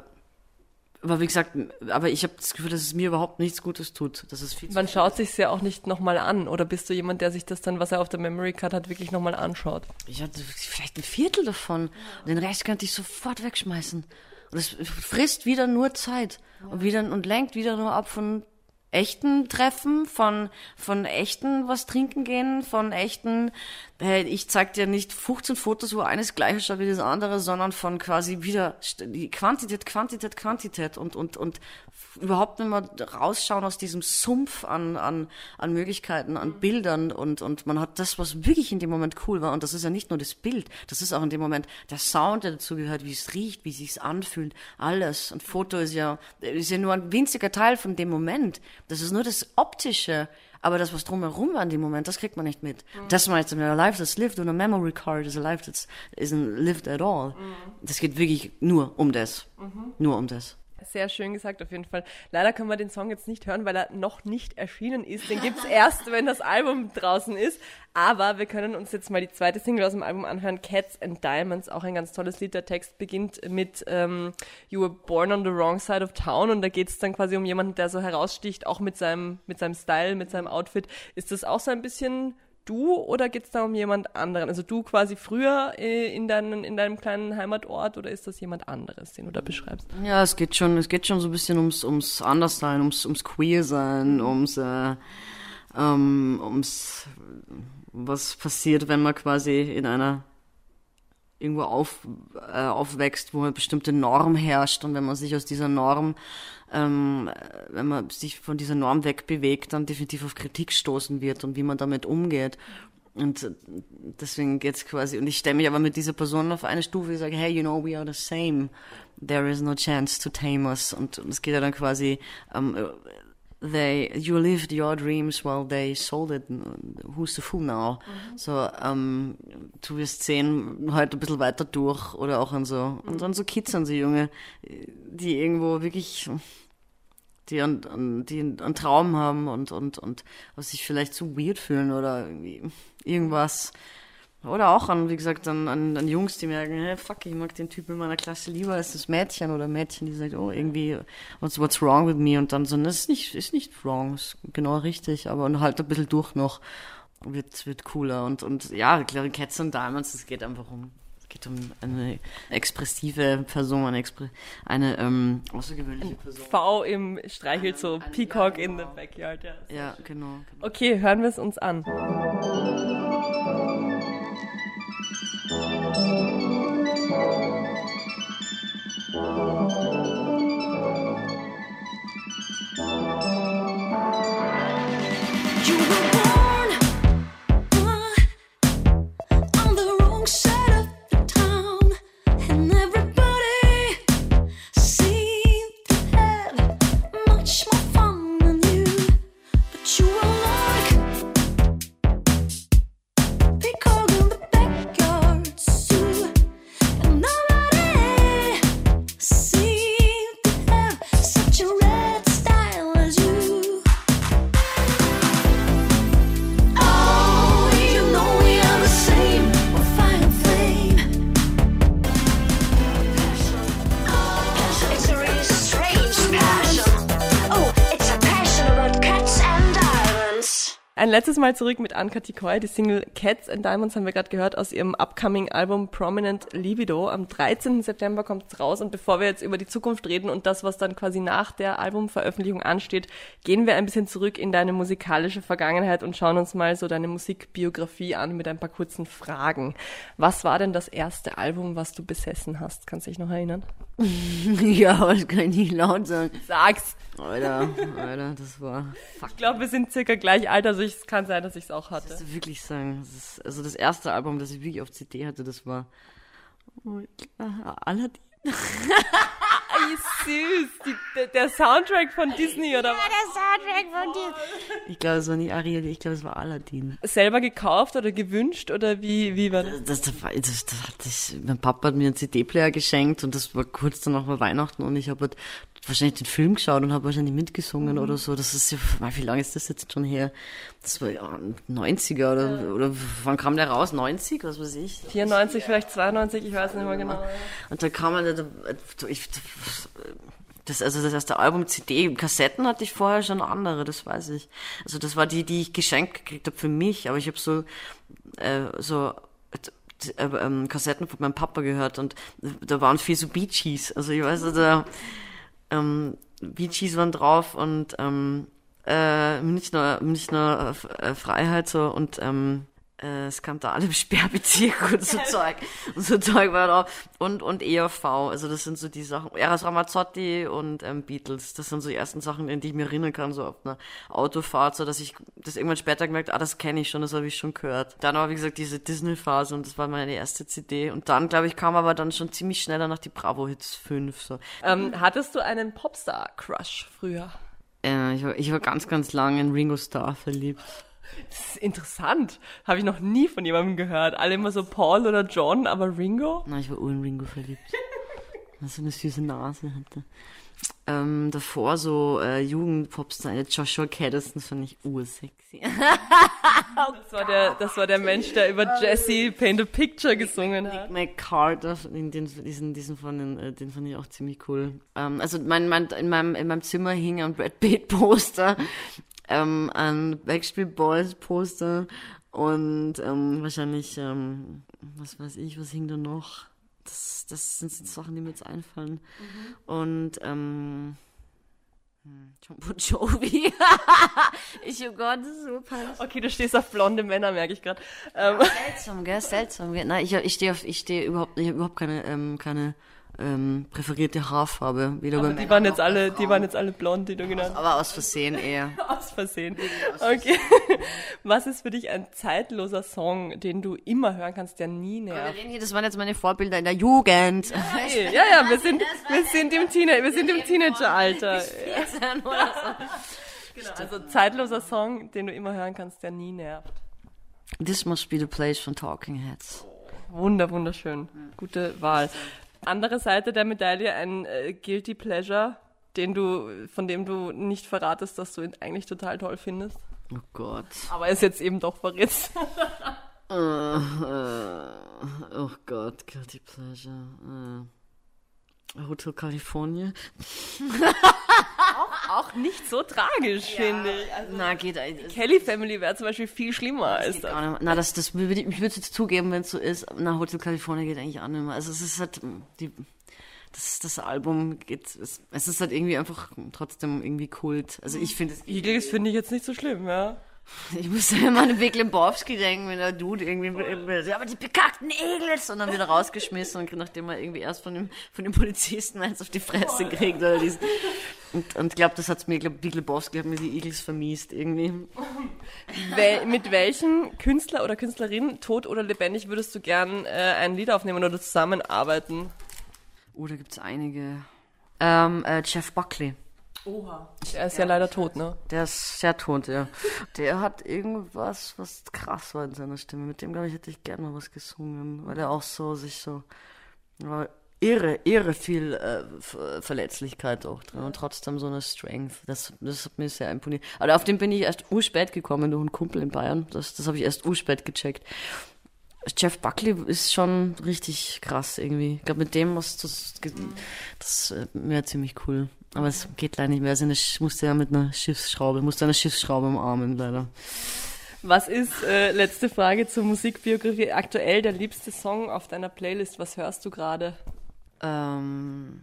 aber wie gesagt, aber ich habe das Gefühl, dass es mir überhaupt nichts Gutes tut. Das ist viel Man schaut sich's ja auch nicht nochmal an. Oder bist du jemand, der sich das dann, was er auf der Memory Card hat, wirklich nochmal anschaut? Ich hatte vielleicht ein Viertel davon. Und den Rest könnte ich sofort wegschmeißen. Und es frisst wieder nur Zeit. Und wieder, und lenkt wieder nur ab von echten Treffen, von, von echten was trinken gehen, von echten, hey, ich zeig dir nicht 15 Fotos, wo eines gleiche schaut wie das andere, sondern von quasi wieder die Quantität, Quantität, Quantität und, und, und überhaupt nicht mehr rausschauen aus diesem Sumpf an, an, an Möglichkeiten, an Bildern und, und man hat das, was wirklich in dem Moment cool war und das ist ja nicht nur das Bild, das ist auch in dem Moment der Sound, der dazugehört, wie es riecht, wie es sich anfühlt, alles. Ein Foto ist ja, ist ja nur ein winziger Teil von dem Moment. Das ist nur das Optische. Aber das, was drumherum war in dem Moment, das kriegt man nicht mit. Das meinst du a life that's lived on a memory card is a life that isn't lived at all. Das geht wirklich nur um das. Nur um das. Sehr schön gesagt, auf jeden Fall. Leider können wir den Song jetzt nicht hören, weil er noch nicht erschienen ist. Den gibt's erst, wenn das Album draußen ist. Aber wir können uns jetzt mal die zweite Single aus dem Album anhören, Cats and Diamonds. Auch ein ganz tolles Lied. Der Text beginnt mit ähm, You were born on the wrong side of town. Und da geht's dann quasi um jemanden, der so heraussticht, auch mit seinem, mit seinem Style, mit seinem Outfit. Ist das auch so ein bisschen du oder geht's da um jemand anderen? Also du quasi früher äh, in, deinen, in deinem kleinen Heimatort oder ist das jemand anderes, den du da beschreibst? Ja, es geht schon, es geht schon so ein bisschen ums, ums Anderssein, ums, ums Queer-Sein, ums, äh, ähm, ums, was passiert, wenn man quasi in einer irgendwo auf, äh, aufwächst, wo eine bestimmte Norm herrscht und wenn man sich aus dieser Norm, ähm, wenn man sich von dieser Norm wegbewegt, dann definitiv auf Kritik stoßen wird und wie man damit umgeht. Und deswegen geht's quasi, und ich stelle mich aber mit dieser Person auf eine Stufe, ich sage, hey, you know, we are the same. There is no chance to tame us. Und es geht ja dann quasi, ähm, they, you lived your dreams while they sold it. Who's the fool now? So, ähm, du wirst sehen, halt ein bisschen weiter durch oder auch an so, und dann so Kids, an so Junge, die irgendwo wirklich, die einen, an, die einen Traum haben und, und, und was sich vielleicht zu weird fühlen oder irgendwie irgendwas. Oder auch an, wie gesagt, an, an, an Jungs, die merken, hey, fuck, ich mag den Typ in meiner Klasse lieber als das Mädchen oder Mädchen, die sagt, oh, irgendwie, what's, what's wrong with me? Und dann so, das ist nicht, ist nicht wrong, ist genau richtig, aber und halt ein bisschen durch noch, wird, wird cooler. Und, und ja, klar, Cats and Diamonds, es geht einfach um, es geht um eine expressive Person, eine, expre eine ähm, außergewöhnliche Person. V im streichelt so Peacock in the backyard. Ja. Ja, genau. genau. Okay, hören wir es uns an. You Ein letztes Mal zurück mit Anka Tikoy. Die Single Cats and Diamonds haben wir gerade gehört aus ihrem upcoming Album Prominent Libido. Am 13. September kommt es raus. Und bevor wir jetzt über die Zukunft reden und das, was dann quasi nach der Albumveröffentlichung ansteht, gehen wir ein bisschen zurück in deine musikalische Vergangenheit und schauen uns mal so deine Musikbiografie an mit ein paar kurzen Fragen. Was war denn das erste Album, was du besessen hast? Kannst du dich noch erinnern? ja, das kann ich nicht laut sagen. Sag's! Alter, Alter, das war, fuck. Ich glaube, wir sind circa gleich alt, also ich- es kann sein, dass ich es auch hatte. Das ist wirklich sagen. Das ist, also das erste Album, das ich wirklich auf CD hatte, das war oh, Aladdin. Wie süß. Die, der, der Soundtrack von Disney oder was? Ich glaube, es war nicht Ariel, ich glaube, es war Aladdin. Selber gekauft oder gewünscht oder wie, wie war das? Das, das, das, das, mein Papa hat mir einen CD-Player geschenkt und das war kurz danach war Weihnachten und ich habe halt wahrscheinlich den Film geschaut und habe wahrscheinlich mitgesungen oder so. Das ist ja, wie lange ist das jetzt schon her? Das war ja 90er oder, oder wann kam der raus? 90, was weiß ich. 94, vielleicht 92, ich weiß nicht mehr genau. Und da kam man, da- da- ich, das, also das erste Album CD, Kassetten hatte ich vorher schon andere, das weiß ich. Also das war die, die ich geschenkt gekriegt habe für mich, aber ich habe so, äh, so äh, ähm, Kassetten von meinem Papa gehört und da waren viel so Bee Gees. Also ich weiß, da ähm, Bee Gees waren drauf und ähm, äh, Münchner, Münchner äh, Freiheit so und ähm, äh, es kam da alle im Sperrbezirk und so Zeug. Und so Zeug war da. Und, und ERV. Also das sind so die Sachen. Eras Ramazzotti und ähm, Beatles. Das sind so die ersten Sachen, in die ich mich erinnern kann, so auf einer Autofahrt, so dass ich das irgendwann später gemerkt, ah, das kenne ich schon, das habe ich schon gehört. Dann aber, wie gesagt, diese Disney-Phase und das war meine erste CD. Und dann, glaube ich, kam aber dann schon ziemlich schneller nach die Bravo-Hits 5. So. Ähm, hattest du einen Popstar-Crush früher? Äh, ich, war, ich war ganz, ganz lange in Ringo Starr verliebt. Das ist interessant. Habe ich noch nie von jemandem gehört. Alle immer so Paul oder John, aber Ringo? Na, ich war in Ringo verliebt. Er so eine süße Nase hatte. Ähm, davor so äh, Jugendpopstar, Joshua Caddison fand ich ursexy. Das war, der, das war der Mensch, der über Jesse Paint a Picture gesungen hat. Mike Carter, den, den, diesen, diesen von den, äh, den fand ich auch ziemlich cool. Ähm, also mein, mein, in, meinem, in meinem Zimmer hing ein Brad Pitt Poster, ähm, ein Backstreet Boys Poster und ähm, wahrscheinlich, ähm, was weiß ich, was hing da noch? Das, das sind Sachen, die mir jetzt einfallen. Und ähm, hm, John Bon Jovi. ich, oh Gott, das ist so peinlich. Okay, du stehst auf blonde Männer, merke ich gerade. Ähm, Seltsam, gell? Seltsam, gell? Nein, ich, ich stehe auf, ich stehe überhaupt, ich habe überhaupt keine, ähm, keine ähm, präferierte Haarfarbe. Weder aber die waren jetzt alle, die waren jetzt alle blond, die du genannt hast. Aber aus Versehen eher. Aus Versehen. Okay. Was ist für dich ein zeitloser Song, den du immer hören kannst, der nie Wir nervt? reden hier, das waren jetzt meine Vorbilder in der Jugend. Hey, ja, ja, wir sind, wir sind im Teenager, wir sind im Teenageralter. Genau, also zeitloser Song, den du immer hören kannst, der nie nervt. This must be the place von Talking Heads. Wunder, wunderschön. Gute Wahl. Andere Seite der Medaille, ein äh, Guilty Pleasure, den du, von dem du nicht verratest, dass du ihn eigentlich total toll findest. Oh Gott. Aber es jetzt eben doch verrätst. Äh, äh, oh Gott, Guilty Pleasure. Äh. Hotel California. Auch nicht so tragisch, finde ich. Also, Na, geht eigentlich. Kelly Family wäre zum Beispiel viel schlimmer als das. Gar nicht. Na, das, das würde ich, ich würde es jetzt zugeben, wenn es so ist. Na, Hotel California geht eigentlich auch nicht mehr. Also es ist halt mm, die, das, das Album geht, es, es ist halt irgendwie einfach trotzdem irgendwie Kult. Also ich finde es, Eagles finde ich jetzt nicht so schlimm, ja. Ich muss ja immer an Big Lebowski denken, wenn der Dude irgendwie, ja, aber die bekackten Eagles und dann wieder rausgeschmissen und nachdem er irgendwie erst von dem, von dem Polizisten eins auf die Fresse kriegt oder dies. Und, und ich glaube, das hat's mir, Big Lebowski hat mir die Eagles vermiest irgendwie. Wel mit welchem Künstler oder Künstlerin, tot oder lebendig, würdest du gern äh, ein Lied aufnehmen oder zusammenarbeiten? Oh, da gibt's einige. Ähm, äh, Jeff Buckley. Oha. Er ist ja leider tot, ne? Der ist sehr tot, ja. Der hat irgendwas, was krass war in seiner Stimme. Mit dem, glaube ich, hätte ich gerne mal was gesungen, weil er auch so sich so ja, irre, irre viel äh, Ver- Verletzlichkeit auch drin und trotzdem so eine Strength. Das, das hat mir sehr imponiert. Aber auf den bin ich erst urspät gekommen durch einen Kumpel in Bayern. Das, das habe ich erst urspät gecheckt. Jeff Buckley ist schon richtig krass irgendwie. Ich glaube, mit dem was das, das äh, wäre ziemlich cool. Aber es geht leider nicht mehr. Also Sch- musste ja mit einer Schiffsschraube, musste eine Schiffsschraube umarmen, leider. Was ist, äh, letzte Frage zur Musikbiografie, aktuell der liebste Song auf deiner Playlist? Was hörst du gerade? Ähm,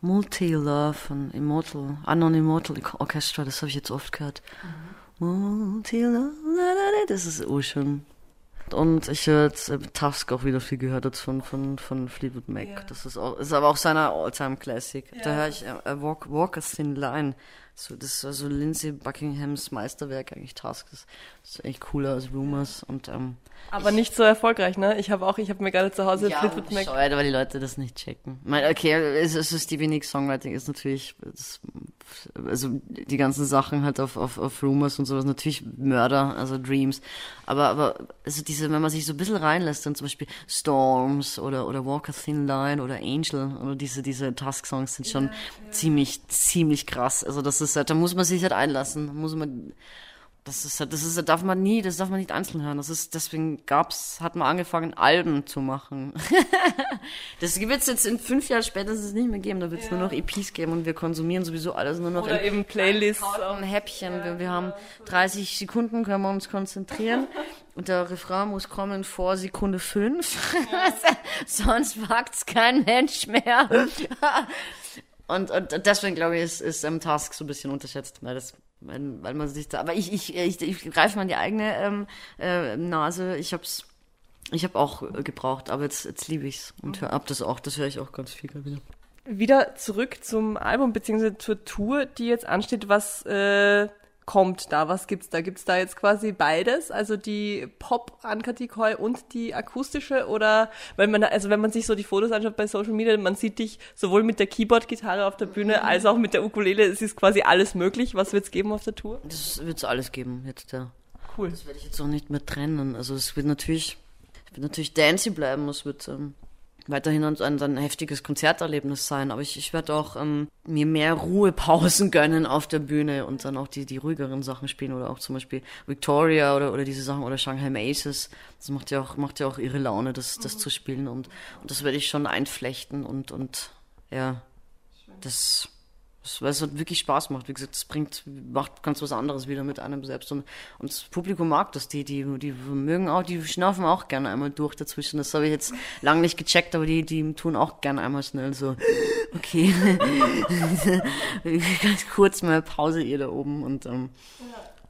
Multi-Love von Immortal, Unknown Immortal Orchestra, das habe ich jetzt oft gehört. Multi-Love, la, la, das ist oh Und ich höre jetzt äh, Tusk auch wieder viel gehört jetzt von, von, von Fleetwood Mac. Ja. Das ist auch, ist aber auch seiner All-Time Classic. Da höre ich äh, Walk, Walk a Thin Line, So, das ist also Lindsay Buckinghams Meisterwerk eigentlich Task. Das ist echt cooler als Rumors und ähm, Aber nicht so erfolgreich, ne? Ich habe auch, ich habe mir gerade zu Hause ja, Fleetwood Mac. bescheuert, weil die Leute das nicht checken. Ich meine, okay, ist Stevie Nicks Songwriting ist natürlich, das, also die ganzen Sachen halt auf, auf, auf Rumors und sowas, natürlich Mörder, also Dreams. Aber, aber, also diese, wenn man sich so ein bisschen reinlässt, dann zum Beispiel Storms oder, oder Walk a Thin Line oder Angel oder diese, diese Task-Songs sind schon ziemlich, ziemlich krass. Also das ist halt, da muss man sich halt einlassen, da muss man, das ist, halt- das ist, das darf man nie, das darf man nicht einzeln hören. Das ist, deswegen gab's, hat man angefangen, Alben zu machen. das wird's jetzt in fünf Jahren spätestens nicht mehr geben. Da wird's nur noch EPs geben und wir konsumieren sowieso alles nur noch Oder in eben Playlists. ein Häppchen. Wir, wir haben 30 Sekunden, können wir uns konzentrieren. Und der Refrain muss kommen vor Sekunde 5. Sonst wagt's kein Mensch mehr. Und, und deswegen glaube ich, ist, ist ähm, Task so ein bisschen unterschätzt, weil das weil, weil man sich da, aber ich, ich, ich, ich greife mal in die eigene ähm, äh, Nase. Ich hab's, ich habe auch gebraucht, aber jetzt, jetzt liebe ich's und hör ab das auch. Das höre ich auch ganz viel wieder. Wieder zurück zum Album beziehungsweise zur Tour, die jetzt ansteht. Was äh, kommt da? Was gibt's da? Gibt's da jetzt quasi beides? Also die Pop Ankatikoi und die akustische oder weil man also wenn man sich so die Fotos anschaut bei Social Media, man sieht dich sowohl mit der Keyboard Gitarre auf der Bühne als auch mit der Ukulele. Es ist quasi alles möglich. Was wird's geben auf der Tour? Das wird's alles geben jetzt, ja. Cool. Das werde ich jetzt auch nicht mehr trennen. Also es wird natürlich, es wird natürlich dancey bleiben. Es wird ähm, weiterhin ein, ein, ein heftiges Konzerterlebnis sein. Aber ich, ich werde auch ähm, mir mehr Ruhepausen gönnen auf der Bühne und dann auch die, die ruhigeren Sachen spielen oder auch zum Beispiel Victoria oder, oder diese Sachen oder Shanghai Maces. Das macht ja auch, macht ja auch ihre Laune, das, das zu spielen und, und das werde ich schon einflechten und, und ja, das, weil es halt wirklich Spaß macht. Wie gesagt, es bringt, macht ganz was anderes wieder mit einem selbst. Und, und das Publikum mag das. Die, die, die mögen auch, die schnaufen auch gerne einmal durch dazwischen. Das habe ich jetzt lange nicht gecheckt, aber die, die tun auch gerne einmal schnell so, okay. ganz kurz mal Pause ihr da oben. Und ähm,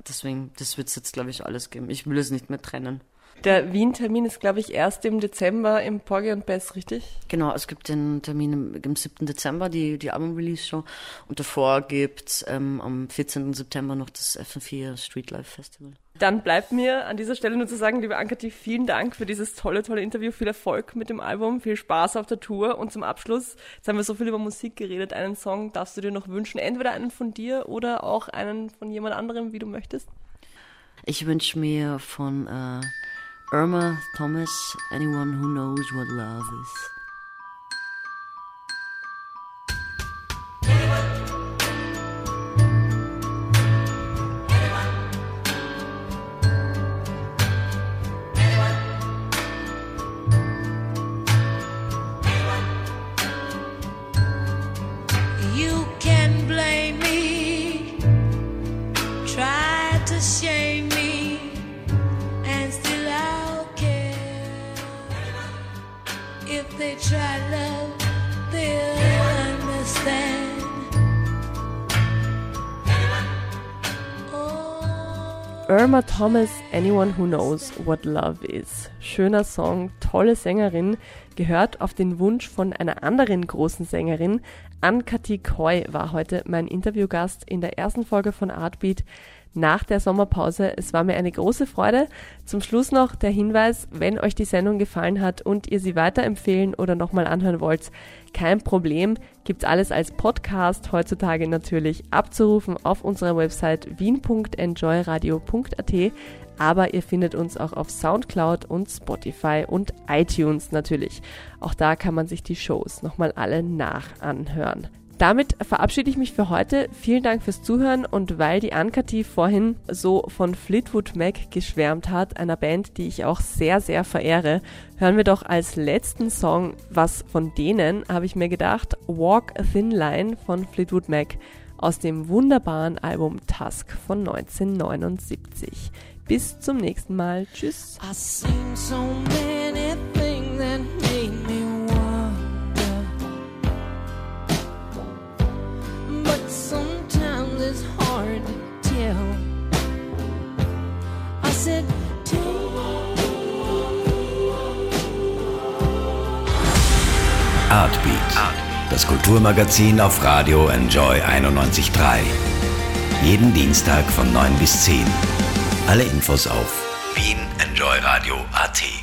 deswegen, das wird es jetzt, glaube ich, alles geben. Ich will es nicht mehr trennen. Der Wien-Termin ist, glaube ich, erst im Dezember im Porgy und Bess, richtig? Genau, es gibt den Termin im, am 7. Dezember, die, die Album-Release-Show. Und davor gibt's ähm, am 14. September noch das FM4 Street Life Festival. Dann bleibt mir an dieser Stelle nur zu sagen, liebe Ankati, vielen Dank für dieses tolle, tolle Interview. Viel Erfolg mit dem Album, viel Spaß auf der Tour. Und zum Abschluss, jetzt haben wir so viel über Musik geredet, einen Song darfst du dir noch wünschen. Entweder einen von dir oder auch einen von jemand anderem, wie du möchtest. Ich wünsche mir von äh, Irma Thomas, Anyone Who Knows What Love Is. Irma Thomas, Anyone Who Knows What Love Is. Schöner Song, tolle Sängerin, gehört auf den Wunsch von einer anderen großen Sängerin. Ann-Kathi Koy war heute mein Interviewgast in der ersten Folge von Artbeat nach der Sommerpause. Es war mir eine große Freude. Zum Schluss noch der Hinweis, wenn euch die Sendung gefallen hat und ihr sie weiterempfehlen oder nochmal anhören wollt, kein Problem, gibt's alles als Podcast heutzutage natürlich abzurufen auf unserer Website wien.enjoyradio.at, aber ihr findet uns auch auf Soundcloud und Spotify und iTunes natürlich. Auch da kann man sich die Shows nochmal alle nachanhören. Damit verabschiede ich mich für heute. Vielen Dank fürs Zuhören und weil die Ankati vorhin so von Fleetwood Mac geschwärmt hat, einer Band, die ich auch sehr, sehr verehre, hören wir doch als letzten Song was von denen, habe ich mir gedacht, Walk a Thin Line von Fleetwood Mac aus dem wunderbaren Album Tusk von 1979. Bis zum nächsten Mal. Tschüss. Artbeat, das Kulturmagazin auf Radio Enjoy 91.3. Jeden Dienstag von 9 bis 10. Alle Infos auf wienenjoyradio.at.